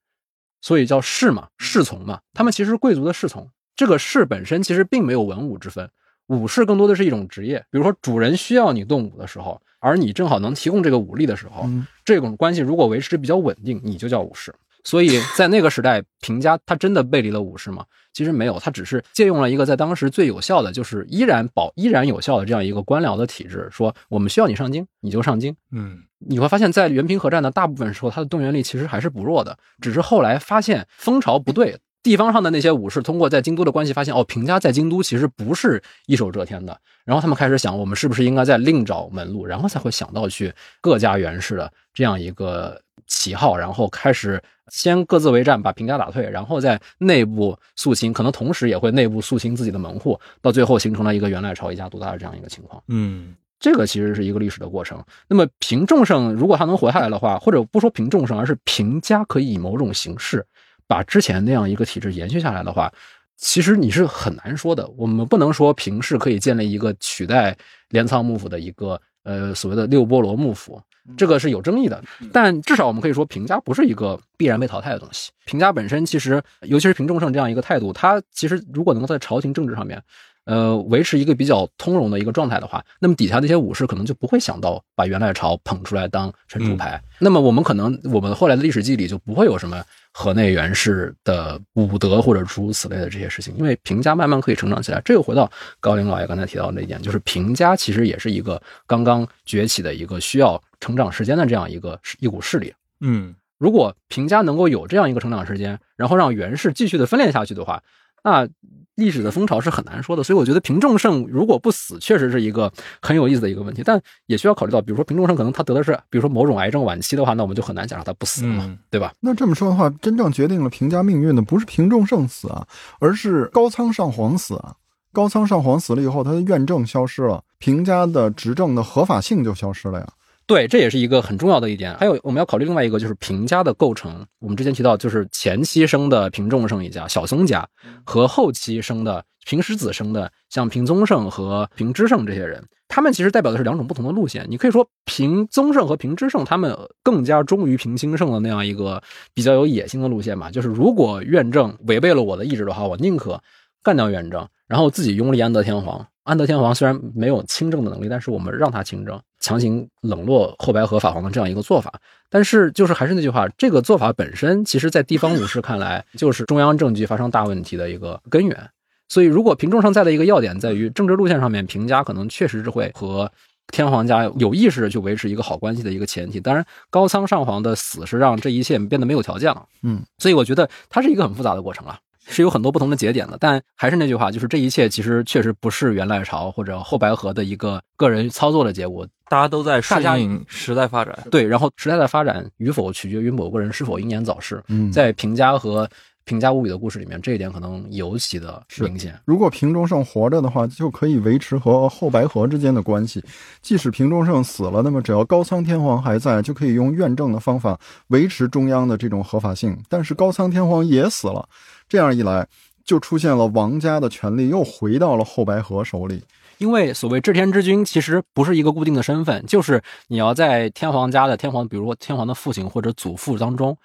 所以叫士嘛，侍从嘛。他们其实是贵族的侍从。这个士本身其实并没有文武之分，武士更多的是一种职业。比如说主人需要你动武的时候，而你正好能提供这个武力的时候，嗯这种关系如果维持比较稳定，你就叫武士。所以在那个时代，平家他真的背离了武士吗？其实没有，他只是借用了一个在当时最有效的，就是依然保依然有效的这样一个官僚的体制，说我们需要你上京，你就上京。嗯你会发现在原平和战的大部分时候，他的动员力其实还是不弱的，只是后来发现风潮不对。地方上的那些武士通过在京都的关系发现，哦，平家在京都其实不是一手遮天的。然后他们开始想，我们是不是应该再另找门路，然后才会想到去各家元氏的这样一个旗号，然后开始先各自为战，把平家打退，然后在内部肃清，可能同时也会内部肃清自己的门户，到最后形成了一个元赖朝一家独大的这样一个情况。嗯这个其实是一个历史的过程。那么平仲盛如果他能活下来的话，或者不说平仲盛，而是平家可以以某种形式把之前那样一个体制延续下来的话，其实你是很难说的。我们不能说平氏可以建立一个取代镰仓幕府的一个呃所谓的六波罗幕府。这个是有争议的。但至少我们可以说，平家不是一个必然被淘汰的东西。平家本身其实，尤其是平重盛这样一个态度，他其实如果能够在朝廷政治上面。呃，维持一个比较通融的一个状态的话，那么底下那些武士可能就不会想到把元赖朝捧出来当陈主牌。那么我们可能我们后来的历史记里就不会有什么河内元氏的武德或者诸如此类的这些事情，因为平家慢慢可以成长起来。这又回到高龄老爷刚才提到的那一点，就是平家其实也是一个刚刚崛起的一个需要成长时间的这样一个一股势力。嗯，如果平家能够有这样一个成长时间，然后让元氏继续的分裂下去的话，那。历史的风潮是很难说的，所以我觉得平仲盛如果不死，确实是一个很有意思的一个问题。但也需要考虑到，比如说平仲盛可能他得的是，比如说某种癌症晚期的话，那我们就很难假设他不死了，对吧？那这么说的话，真正决定了平家命运的不是平仲盛死啊，而是高仓上皇死啊。高仓上皇死了以后，他的院政消失了，平家的执政的合法性就消失了呀。对，这也是一个很重要的一点。还有，我们要考虑另外一个，就是平家的构成。我们之前提到，就是前期生的平仲盛一家、小松家，和后期生的平石子生的，像平宗盛和平之盛这些人，他们其实代表的是两种不同的路线。你可以说，平宗盛和平之盛，他们更加忠于平清盛的那样一个比较有野心的路线吧。就是如果院政违背了我的意志的话，我宁可干掉院政，然后自己拥立安德天皇。安德天皇虽然没有亲政的能力，但是我们让他亲政，强行冷落后白河法皇的这样一个做法。但是就是还是那句话，这个做法本身，其实在地方武士看来，就是中央政局发生大问题的一个根源。所以，如果平仲盛在的一个要点在于政治路线上面，平家可能确实是会和天皇家有意识的去维持一个好关系的一个前提。当然，高仓上皇的死是让这一切变得没有条件了。嗯，所以我觉得它是一个很复杂的过程啊。是有很多不同的节点的，但还是那句话，就是这一切其实确实不是元赖朝或者后白河的一个个人操作的结果，大家都在顺应时代发展。对，然后时代的发展与否取决于某个人是否英年早逝。嗯，在评价和平家物语的故事里面，这一点可能尤其的明显。如果平中盛活着的话，就可以维持和后白河之间的关系；即使平中盛死了，那么只要高仓天皇还在，就可以用院政的方法维持中央的这种合法性。但是高仓天皇也死了。这样一来，就出现了王家的权力又回到了后白河手里。因为所谓治天之君，其实不是一个固定的身份，就是你要在天皇家的天皇，比如说天皇的父亲或者祖父当中。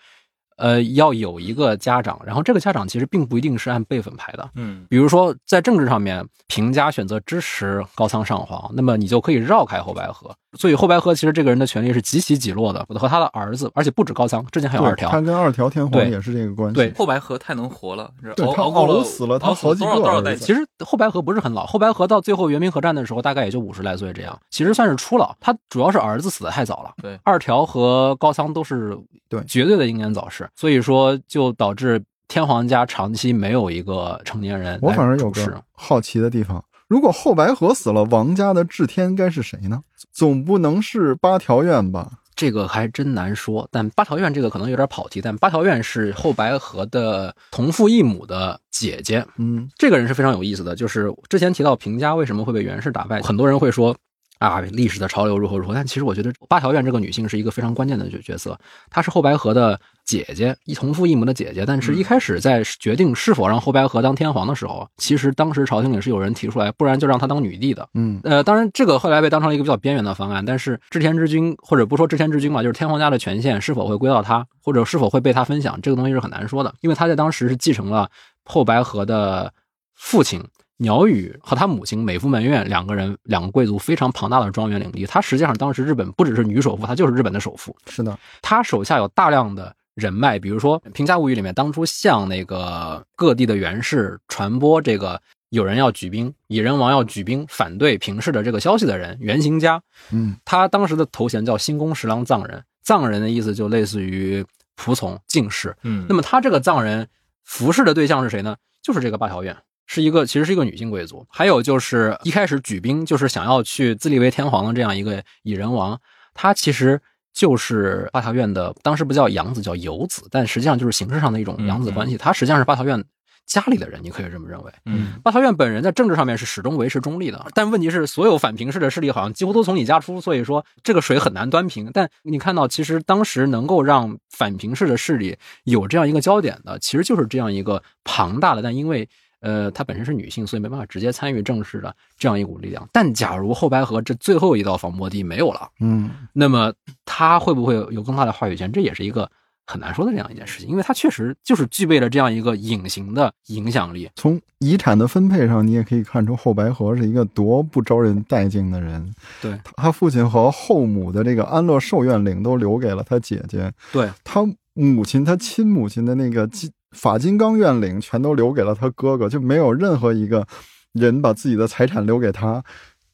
呃，要有一个家长，然后这个家长其实并不一定是按辈分排的，嗯，比如说在政治上面，平家选择支持高仓上皇，那么你就可以绕开后白河。所以后白河其实这个人的权力是极其几落的，和他的儿子，而且不止高仓，之前还有二条，他跟二条天皇也是这个关系。对，后白河太能活了，对，他熬死了他好几个多少代。其实后白河不是很老，后白河到最后元明合战的时候，大概也就五十来岁这样，其实算是初老。他主要是儿子死的太早了，对，二条和高仓都是对绝对的英年早逝，所以说。就导致天皇家长期没有一个成年人。我反而有个好奇的地方：如果后白河死了，王家的治天该是谁呢？总不能是八条院吧？这个还真难说。但八条院这个可能有点跑题。但八条院是后白河的同父异母的姐姐。嗯，这个人是非常有意思的。就是之前提到平家为什么会被袁氏打败，很多人会说。啊，历史的潮流如何如何？但其实我觉得八条院这个女性是一个非常关键的角角色，她是后白河的姐姐，一同父异母的姐姐。但是一开始在决定是否让后白河当天皇的时候，其实当时朝廷里是有人提出来，不然就让她当女帝的。嗯，呃，当然这个后来被当成了一个比较边缘的方案。但是治天之君，或者不说治天之君吧，就是天皇家的权限是否会归到他，或者是否会被他分享，这个东西是很难说的，因为他在当时是继承了后白河的父亲。鸟羽和他母亲美夫门院两个人，两个贵族非常庞大的庄园领地。他实际上当时日本不只是女首富，他就是日本的首富。是的，他手下有大量的人脉，比如说《平家物语》里面当初向那个各地的元氏传播这个有人要举兵，蚁人王要举兵反对平氏的这个消息的人，原型家。嗯，他当时的头衔叫新宫十郎藏人，藏人的意思就类似于仆从、敬士。嗯，那么他这个藏人服侍的对象是谁呢？就是这个八条院。是一个，其实是一个女性贵族。还有就是一开始举兵就是想要去自立为天皇的这样一个蚁人王，他其实就是八条院的，当时不叫养子，叫游子，但实际上就是形式上的一种养子关系。他实际上是八条院家里的人，你可以这么认为。嗯，八条院本人在政治上面是始终维持中立的，但问题是所有反平氏的势力好像几乎都从你家出，所以说这个水很难端平。但你看到，其实当时能够让反平氏的势力有这样一个焦点的，其实就是这样一个庞大的，但因为呃，她本身是女性，所以没办法直接参与政事的这样一股力量。但假如后白河这最后一道防波堤没有了，嗯，那么她会不会有更大的话语权？这也是一个很难说的这样一件事情，因为她确实就是具备了这样一个隐形的影响力。从遗产的分配上，你也可以看出后白河是一个多不招人待见的人。对他父亲和后母的这个安乐寿院领都留给了他姐姐，对，他母亲，他亲母亲的那个金法金刚院领全都留给了他哥哥，就没有任何一个人把自己的财产留给他。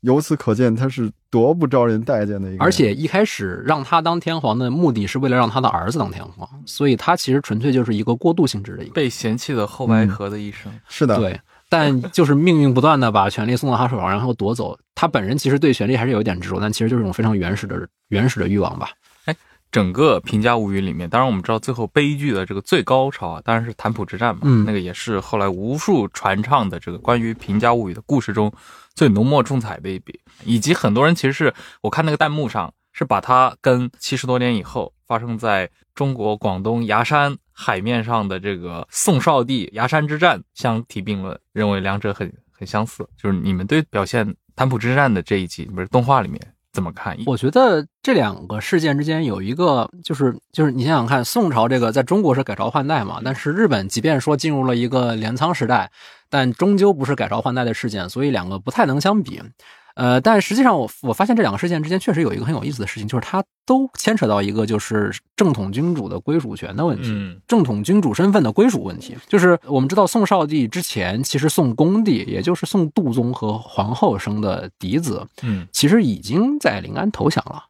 由此可见，他是多不招人待见的一个。而且一开始让他当天皇的目的是为了让他的儿子当天皇，所以他其实纯粹就是一个过渡性质的一个。被嫌弃的后白河的一生。是的，对，但就是命运不断的把权力送到他手上，然后夺走。他本人其实对权力还是有一点执着，但其实就是一种非常原始的原始的欲望吧。整个《平家物语》里面，当然我们知道最后悲剧的这个最高潮啊，当然是谭普之战嘛，嗯那个也是后来无数传唱的这个关于《平家物语》的故事中最浓墨重彩的一笔，以及很多人其实是我看那个弹幕上是把它跟七十多年以后发生在中国广东崖山海面上的这个宋少帝崖山之战相提并论，认为两者很很相似。就是你们对表现谭普之战的这一集，不是动画里面怎么看？我觉得这两个事件之间有一个，就是就是你想想看，宋朝这个在中国是改朝换代嘛，但是日本即便说进入了一个镰仓时代，但终究不是改朝换代的事件，所以两个不太能相比。呃，但实际上我我发现这两个事件之间确实有一个很有意思的事情，就是它都牵扯到一个就是正统君主的归属权的问题。嗯正统君主身份的归属问题，就是我们知道宋少帝之前，其实宋恭帝，也就是宋度宗和皇后生的嫡子，嗯，其实已经在临安投降了。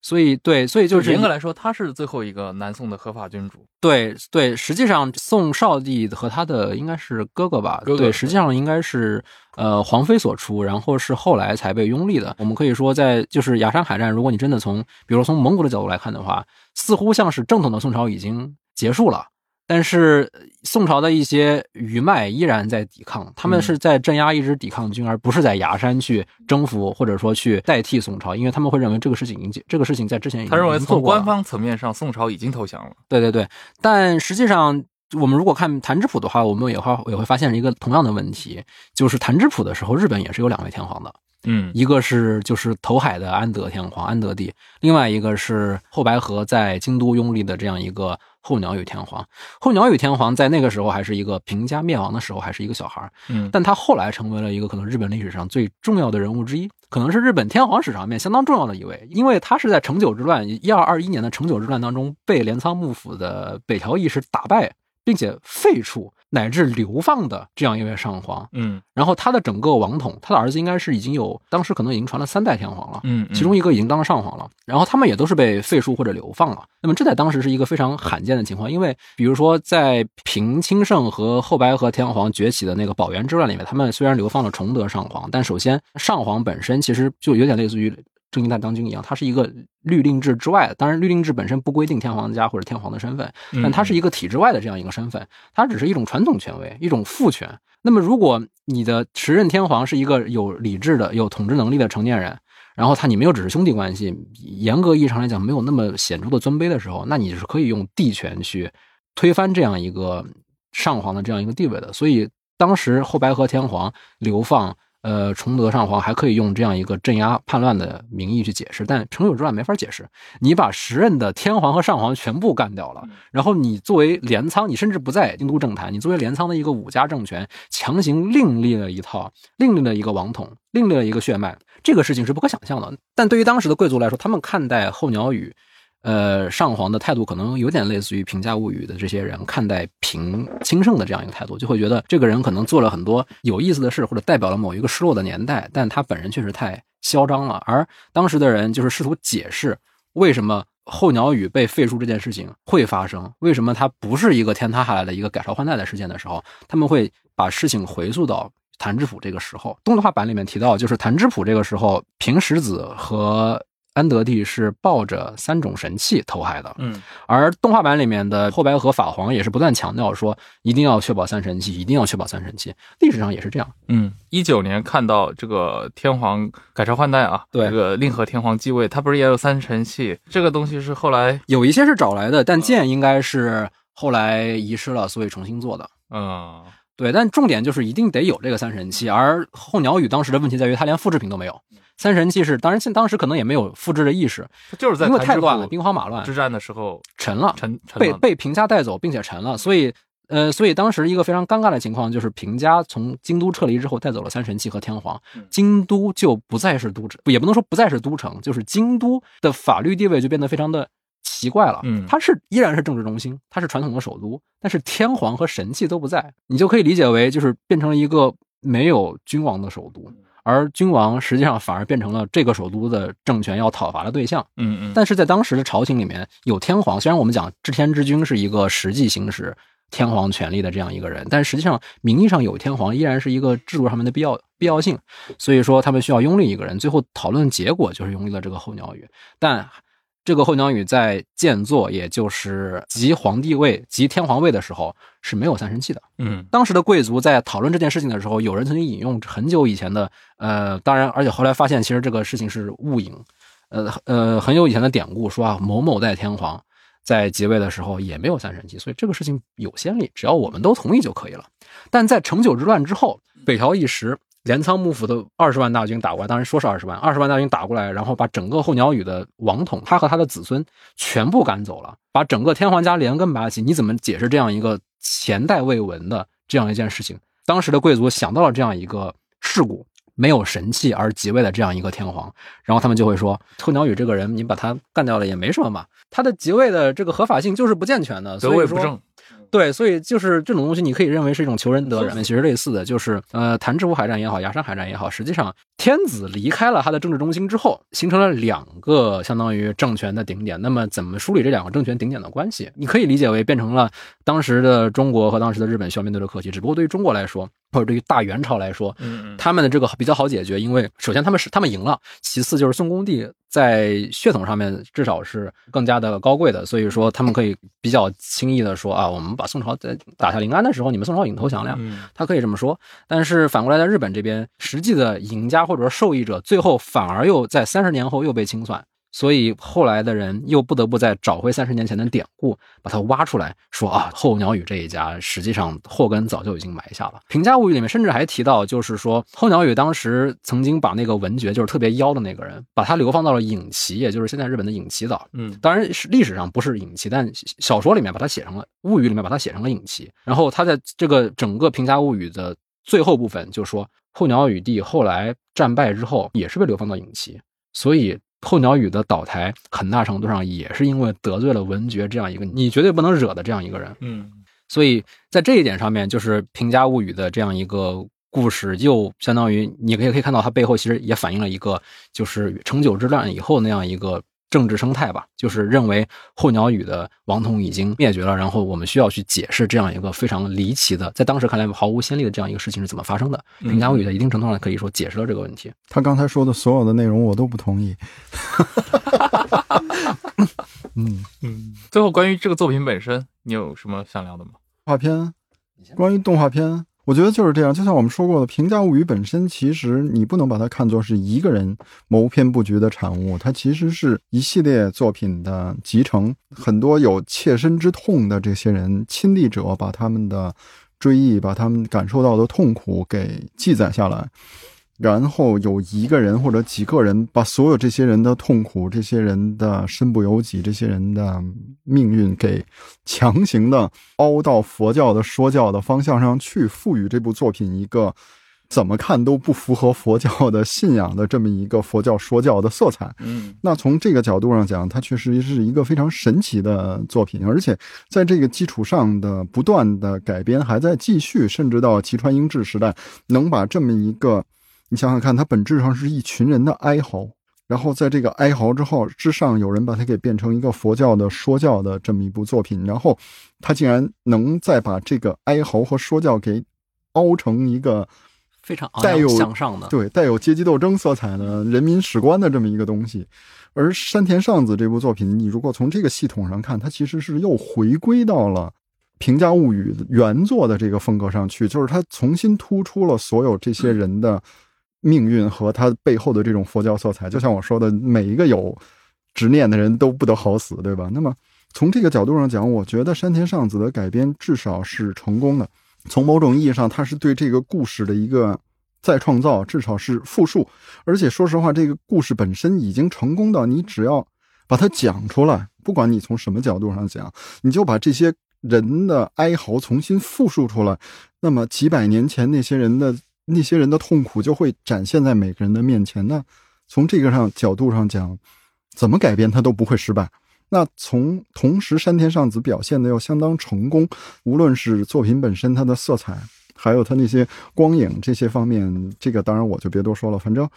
对，所以对，所以就是严格来说，他是最后一个南宋的合法君主。对对，实际上宋少帝和他的应该是哥哥吧？哥哥对，实际上应该是呃皇妃所出，然后是后来才被拥立的。我们可以说，在就是崖山海战，如果你真的从比如说从蒙古的角度来看的话，似乎像是正统的宋朝已经结束了。但是呃宋朝的一些余脉依然在抵抗，他们嗯。是在镇压一支抵抗军，而不是在崖山去征服或者说去代替宋朝，因为他们会认为这个事情已经，这个事情在之前已经他认为从官方层面上，宋朝已经投降了。对对对，但实际上，我们如果看弹指谱的话，我们也会也会发现一个同样的问题，就是弹指谱的时候，日本也是有两位天皇的，嗯。一个是就是投海的安德天皇安德帝，另外一个是后白河在京都拥立的这样一个后鸟羽天皇。后鸟羽天皇在那个时候还是一个平家灭亡的时候还是一个小孩儿，嗯，但他后来成为了一个可能日本历史上最重要的人物之一，可能是日本天皇史上面相当重要的一位，因为他是在成九之乱一二二一年的成九之乱当中被镰仓幕府的北条义时打败，并且废黜乃至流放的这样一位上皇。嗯然后他的整个王统，他的儿子应该是已经有当时可能已经传了三代天皇了。嗯，其中一个已经当了上皇了，然后他们也都是被废黜或者流放了。那么这在当时是一个非常罕见的情况，因为比如说在平清盛和后白河天皇崛起的那个保元之乱里面，他们虽然流放了崇德上皇，但首先上皇本身其实就有点类似于征夷大将军一样，他是一个律令制之外的。当然，律令制本身不规定天皇家或者天皇的身份，嗯但他是一个体制外的这样一个身份，他只是一种传统权威，一种父权。那么，如果你的时任天皇是一个有理智的、有统治能力的成年人，然后他你们又只是兄弟关系，严格意义上来讲没有那么显著的尊卑的时候，那你是可以用帝权去推翻这样一个上皇的这样一个地位的。所以当时后白河天皇流放。呃，崇德上皇还可以用这样一个镇压叛乱的名义去解释，但成九之乱没法解释。你把时任的天皇和上皇全部干掉了，然后你作为镰仓，你甚至不在京都政坛，你作为镰仓的一个武家政权，强行另立了一套，另立了一个王统，另立了一个血脉，这个事情是不可想象的。但对于当时的贵族来说，他们看待候鸟羽，呃，上皇的态度可能有点类似于平家物语的这些人看待平清盛的这样一个态度，就会觉得这个人可能做了很多有意思的事，或者代表了某一个失落的年代，但他本人确实太嚣张了。而当时的人就是试图解释为什么候鸟羽被废除这件事情会发生，为什么它不是一个天塌下来的一个改朝换代的事件的时候，他们会把事情回溯到谭之浦这个时候。动画版里面提到，就是谭之浦这个时候，平石子和安德帝是抱着三种神器投海的，嗯而动画版里面的后白河法皇也是不断强调说，一定要确保三神器，一定要确保三神器。历史上也是这样。嗯，一九年看到这个天皇改朝换代啊，对这个令和天皇继位，他不是也有三神器？这个东西是后来，有一些是找来的，但剑应该是后来遗失了，所以重新做的。嗯，对，但重点就是一定得有这个三神器，而候鸟羽当时的问题在于它连复制品都没有。三神器是，当然现当时可能也没有复制的意识，它就是在因为太乱了，兵荒马乱，之战的时候沉了，沉被被平家带走，并且沉了，所以。呃，所以当时一个非常尴尬的情况就是，平家从京都撤离之后，带走了三神器和天皇嗯，京都就不再是都城，也不能说不再是都城，就是京都的法律地位就变得非常的奇怪了。嗯它是依然是政治中心，它是传统的首都，但是天皇和神器都不在，你就可以理解为就是变成了一个没有君王的首都，而君王实际上反而变成了这个首都的政权要讨伐的对象。嗯嗯，但是在当时的朝廷里面，有天皇，虽然我们讲治天之君是一个实际行使天皇权力的这样一个人，但实际上名义上有天皇依然是一个制度上面的必要必要性，所以说他们需要拥立一个人，最后讨论结果就是拥立了这个候鸟羽，但。这个后鸟羽在建作，也就是即皇帝位、即天皇位的时候是没有三神器的。嗯当时的贵族在讨论这件事情的时候，有人曾经引用很久以前的，呃，当然，而且后来发现其实这个事情是误引，呃呃，很久以前的典故说啊，某某代天皇在即位的时候也没有三神器，所以这个事情有先例，只要我们都同意就可以了。但在成九之乱之后，北条一时。镰仓幕府的二十万大军打过来，当然说是二十万，二十万大军打过来，然后把整个候鸟羽的王统，他和他的子孙全部赶走了，把整个天皇家连根拔起。你怎么解释这样一个前代未闻的这样一件事情？当时的贵族想到了这样一个事故，没有神器而即位的这样一个天皇，然后他们就会说，候鸟羽这个人，你把他干掉了也没什么嘛，他的即位的这个合法性就是不健全的，所以不正。对，所以就是这种东西，你可以认为是一种求仁得仁。其实类似的就是，呃，谭志乌海战也好，崖山海战也好，实际上天子离开了他的政治中心之后，形成了两个相当于政权的顶点。那么怎么梳理这两个政权顶点的关系？你可以理解为变成了当时的中国和当时的日本需要面对的课题。只不过对于中国来说，或者对于大元朝来说，他们的这个比较好解决，因为首先他们是他们赢了，其次就是宋恭帝在血统上面至少是更加的高贵的，所以说他们可以比较轻易的说啊，我们把宋朝在打下临安的时候，你们宋朝已经投降了呀，嗯他可以这么说。但是反过来，在日本这边，实际的赢家或者说受益者，最后反而又在三十年后又被清算。所以后来的人又不得不再找回三十年前的典故，把它挖出来，说啊，候鸟羽这一家实际上祸根早就已经埋下了。《评价物语》里面甚至还提到，就是说候鸟羽当时曾经把那个文觉，就是特别妖的那个人，把他流放到了隐岐，也就是现在日本的隐岐岛。嗯当然是历史上不是隐岐，但小说里面把它写成了物语里面把它写成了隐岐。然后他在这个整个《评价物语》的最后部分就说，候鸟羽帝后来战败之后也是被流放到隐岐，所以候鸟羽的倒台很大程度上也是因为得罪了文觉这样一个你绝对不能惹的这样一个人。嗯所以在这一点上面，就是《平家物语》的这样一个故事，又相当于你可以可以看到，它背后其实也反映了一个就是成九之乱以后那样一个政治生态吧，就是认为候鸟语的王统已经灭绝了，然后我们需要去解释这样一个非常离奇的，在当时看来毫无先例的这样一个事情是怎么发生的。《平家物语》在一定程度上可以说解释了这个问题。他刚才说的所有的内容我都不同意。嗯，嗯。最后，关于这个作品本身，你有什么想聊的吗？动画片，关于动画片，我觉得就是这样。就像我们说过的，《平价物语》本身，其实你不能把它看作是一个人谋篇布局的产物，它其实是一系列作品的集成。很多有切身之痛的这些人，亲历者把他们的追忆，把他们感受到的痛苦给记载下来。然后有一个人或者几个人把所有这些人的痛苦、这些人的身不由己、这些人的命运给强行的凹到佛教的说教的方向上去，赋予这部作品一个怎么看都不符合佛教的信仰的这么一个佛教说教的色彩。嗯那从这个角度上讲，它确实是一个非常神奇的作品，而且在这个基础上的不断的改编还在继续，甚至到吉川英治时代，能把这么一个，你想想看，它本质上是一群人的哀嚎，然后在这个哀嚎之后之上，有人把它给变成一个佛教的说教的这么一部作品，然后他竟然能再把这个哀嚎和说教给凹成一个非常昂带有扬向上的，对，带有阶级斗争色彩的人民史观的这么一个东西。而山田尚子这部作品，你如果从这个系统上看，它其实是又回归到了《平价物语》原作的这个风格上去，就是它重新突出了所有这些人的命运和他背后的这种佛教色彩。就像我说的，每一个有执念的人都不得好死，对吧？那么从这个角度上讲，我觉得山田尚子的改编至少是成功的。从某种意义上，它是对这个故事的一个再创造，至少是复述。而且说实话，这个故事本身已经成功到你只要把它讲出来，不管你从什么角度上讲，你就把这些人的哀嚎重新复述出来，那么几百年前那些人的那些人的痛苦就会展现在每个人的面前。那从这个上角度上讲，怎么改变他都不会失败。那从同时，山田尚子表现的又相当成功，无论是作品本身它的色彩，还有它那些光影这些方面，这个当然我就别多说了。反正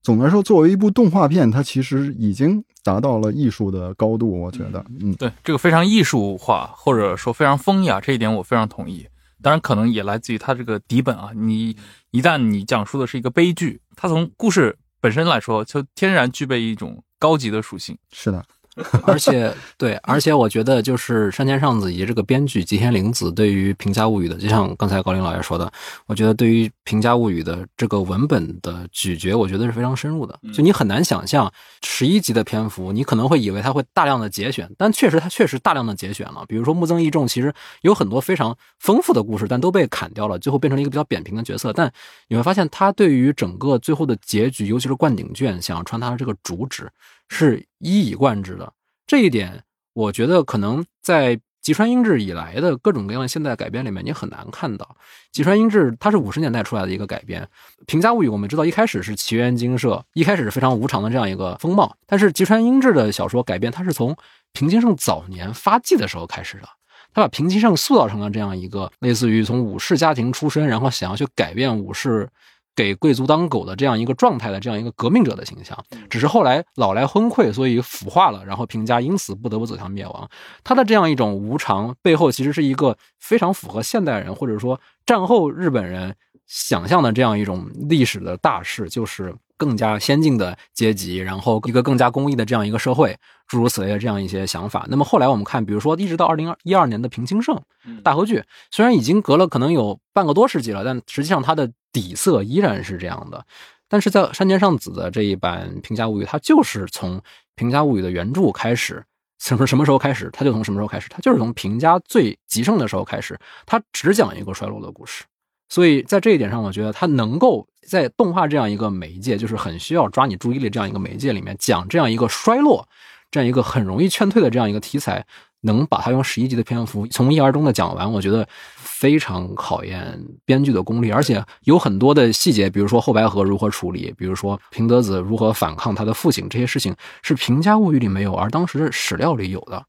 总的来说，作为一部动画片，它其实已经达到了艺术的高度，我觉得，嗯，对，这个非常艺术化，或者说非常风雅，这一点我非常同意。当然，可能也来自于它这个底本啊。你一旦你讲述的是一个悲剧，它从故事本身来说，就天然具备一种高级的属性。是的。而且，对，而且我觉得就是山田尚子以及这个编剧吉田玲子对于《平家物语》的，就像刚才高林老爷说的，我觉得对于《平家物语》的这个文本的咀嚼，我觉得是非常深入的。就你很难想象十一集的篇幅，你可能会以为它会大量的节选，但确实它确实大量的节选了。比如说木曾义重，其实有很多非常丰富的故事，但都被砍掉了，最后变成了一个比较扁平的角色。但你会发现，他对于整个最后的结局，尤其是灌顶卷，想要传达的这个主旨。是一以贯之的这一点，我觉得可能在吉川英治以来的各种各样的现代改编里面，你很难看到。吉川英治他是五十年代出来的一个改编，《平家物语》我们知道一开始是奇缘精社，一开始是非常无常的这样一个风貌。但是吉川英治的小说改编，他是从平津盛早年发迹的时候开始的，他把平津盛塑造成了这样一个类似于从武士家庭出身，然后想要去改变武士。给贵族当狗的这样一个状态的这样一个革命者的形象，只是后来老来昏聩，所以腐化了，然后平家因此不得不走向灭亡。他的这样一种无常背后，其实是一个非常符合现代人或者说战后日本人想象的这样一种历史的大势，就是更加先进的阶级，然后一个更加公益的这样一个社会，诸如此类的这样一些想法。那么后来我们看，比如说一直到二零一二年的平清盛大和剧，虽然已经隔了可能有半个多世纪了，但实际上它的。底色依然是这样的，但是在山田尚子的这一版《平家物语》，它就是从《平家物语》的原著开始，什么什么时候开始，它就从什么时候开始，它就是从平家最极盛的时候开始，它只讲一个衰落的故事。所以在这一点上，我觉得它能够在动画这样一个媒介，就是很需要抓你注意力这样一个媒介里面，讲这样一个衰落，这样一个很容易劝退的这样一个题材。能把它用十一集的篇幅从一而终的讲完，我觉得非常考验编剧的功力，而且有很多的细节，比如说后白河如何处理，比如说平德子如何反抗他的父亲，这些事情是《平家物语》里没有，而当时的史料里有的，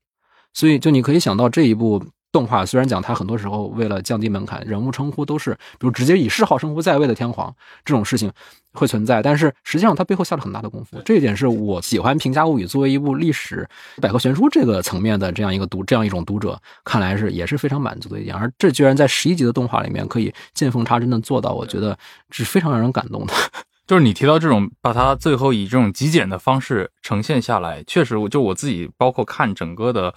所以就你可以想到这一部。动画虽然讲它很多时候为了降低门槛，人物称呼都是比如直接以谥号称呼在位的天皇这种事情会存在，但是实际上它背后下了很大的功夫。这一点是我喜欢《平家物语》作为一部历史百科全书这个层面的这样一个读这样一种读者看来是也是非常满足的一点。而这居然在十一集的动画里面可以见缝插针的做到，我觉得是非常让人感动的。就是你提到这种把它最后以这种极简的方式呈现下来，确实，就我自己包括看整个的。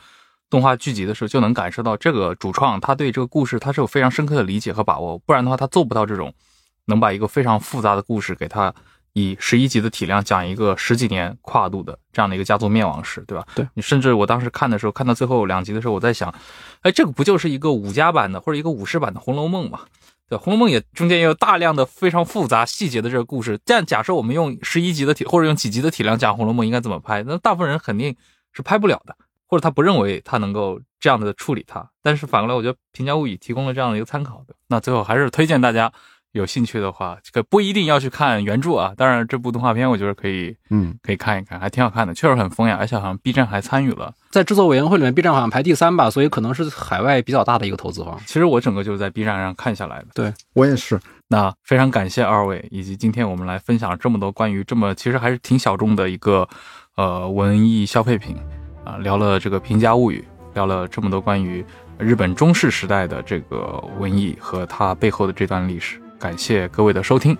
动画剧集的时候就能感受到这个主创他对这个故事他是有非常深刻的理解和把握，不然的话他做不到这种能把一个非常复杂的故事给他以十一集的体量讲一个十几年跨度的这样的一个家族灭亡史，对吧？对你甚至我当时看的时候看到最后两集的时候，我在想，哎，这个不就是一个武家版的或者一个武士版的《红楼梦》嘛？对，《红楼梦》也中间也有大量的非常复杂细节的这个故事。但假设我们用十一集的体或者用几集的体量讲《红楼梦》，应该怎么拍？那大部分人肯定是拍不了的。或者他不认为他能够这样的处理它，但是反过来，我觉得《平价物语》提供了这样的一个参考的。那最后还是推荐大家有兴趣的话，这个不一定要去看原著啊。当然，这部动画片我觉得可以，嗯，可以看一看，还挺好看的，确实很风雅，而且好像 B 站还参与了，在制作委员会里面，B 站好像排第三吧，所以可能是海外比较大的一个投资方。其实我整个就是在 B 站上看下来的，对我也是。那非常感谢二位，以及今天我们来分享了这么多关于这么其实还是挺小众的一个呃文艺消费品。啊，聊了这个《平家物语》，聊了这么多关于日本中世时代的这个文艺和它背后的这段历史。感谢各位的收听，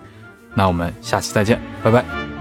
那我们下期再见，拜拜。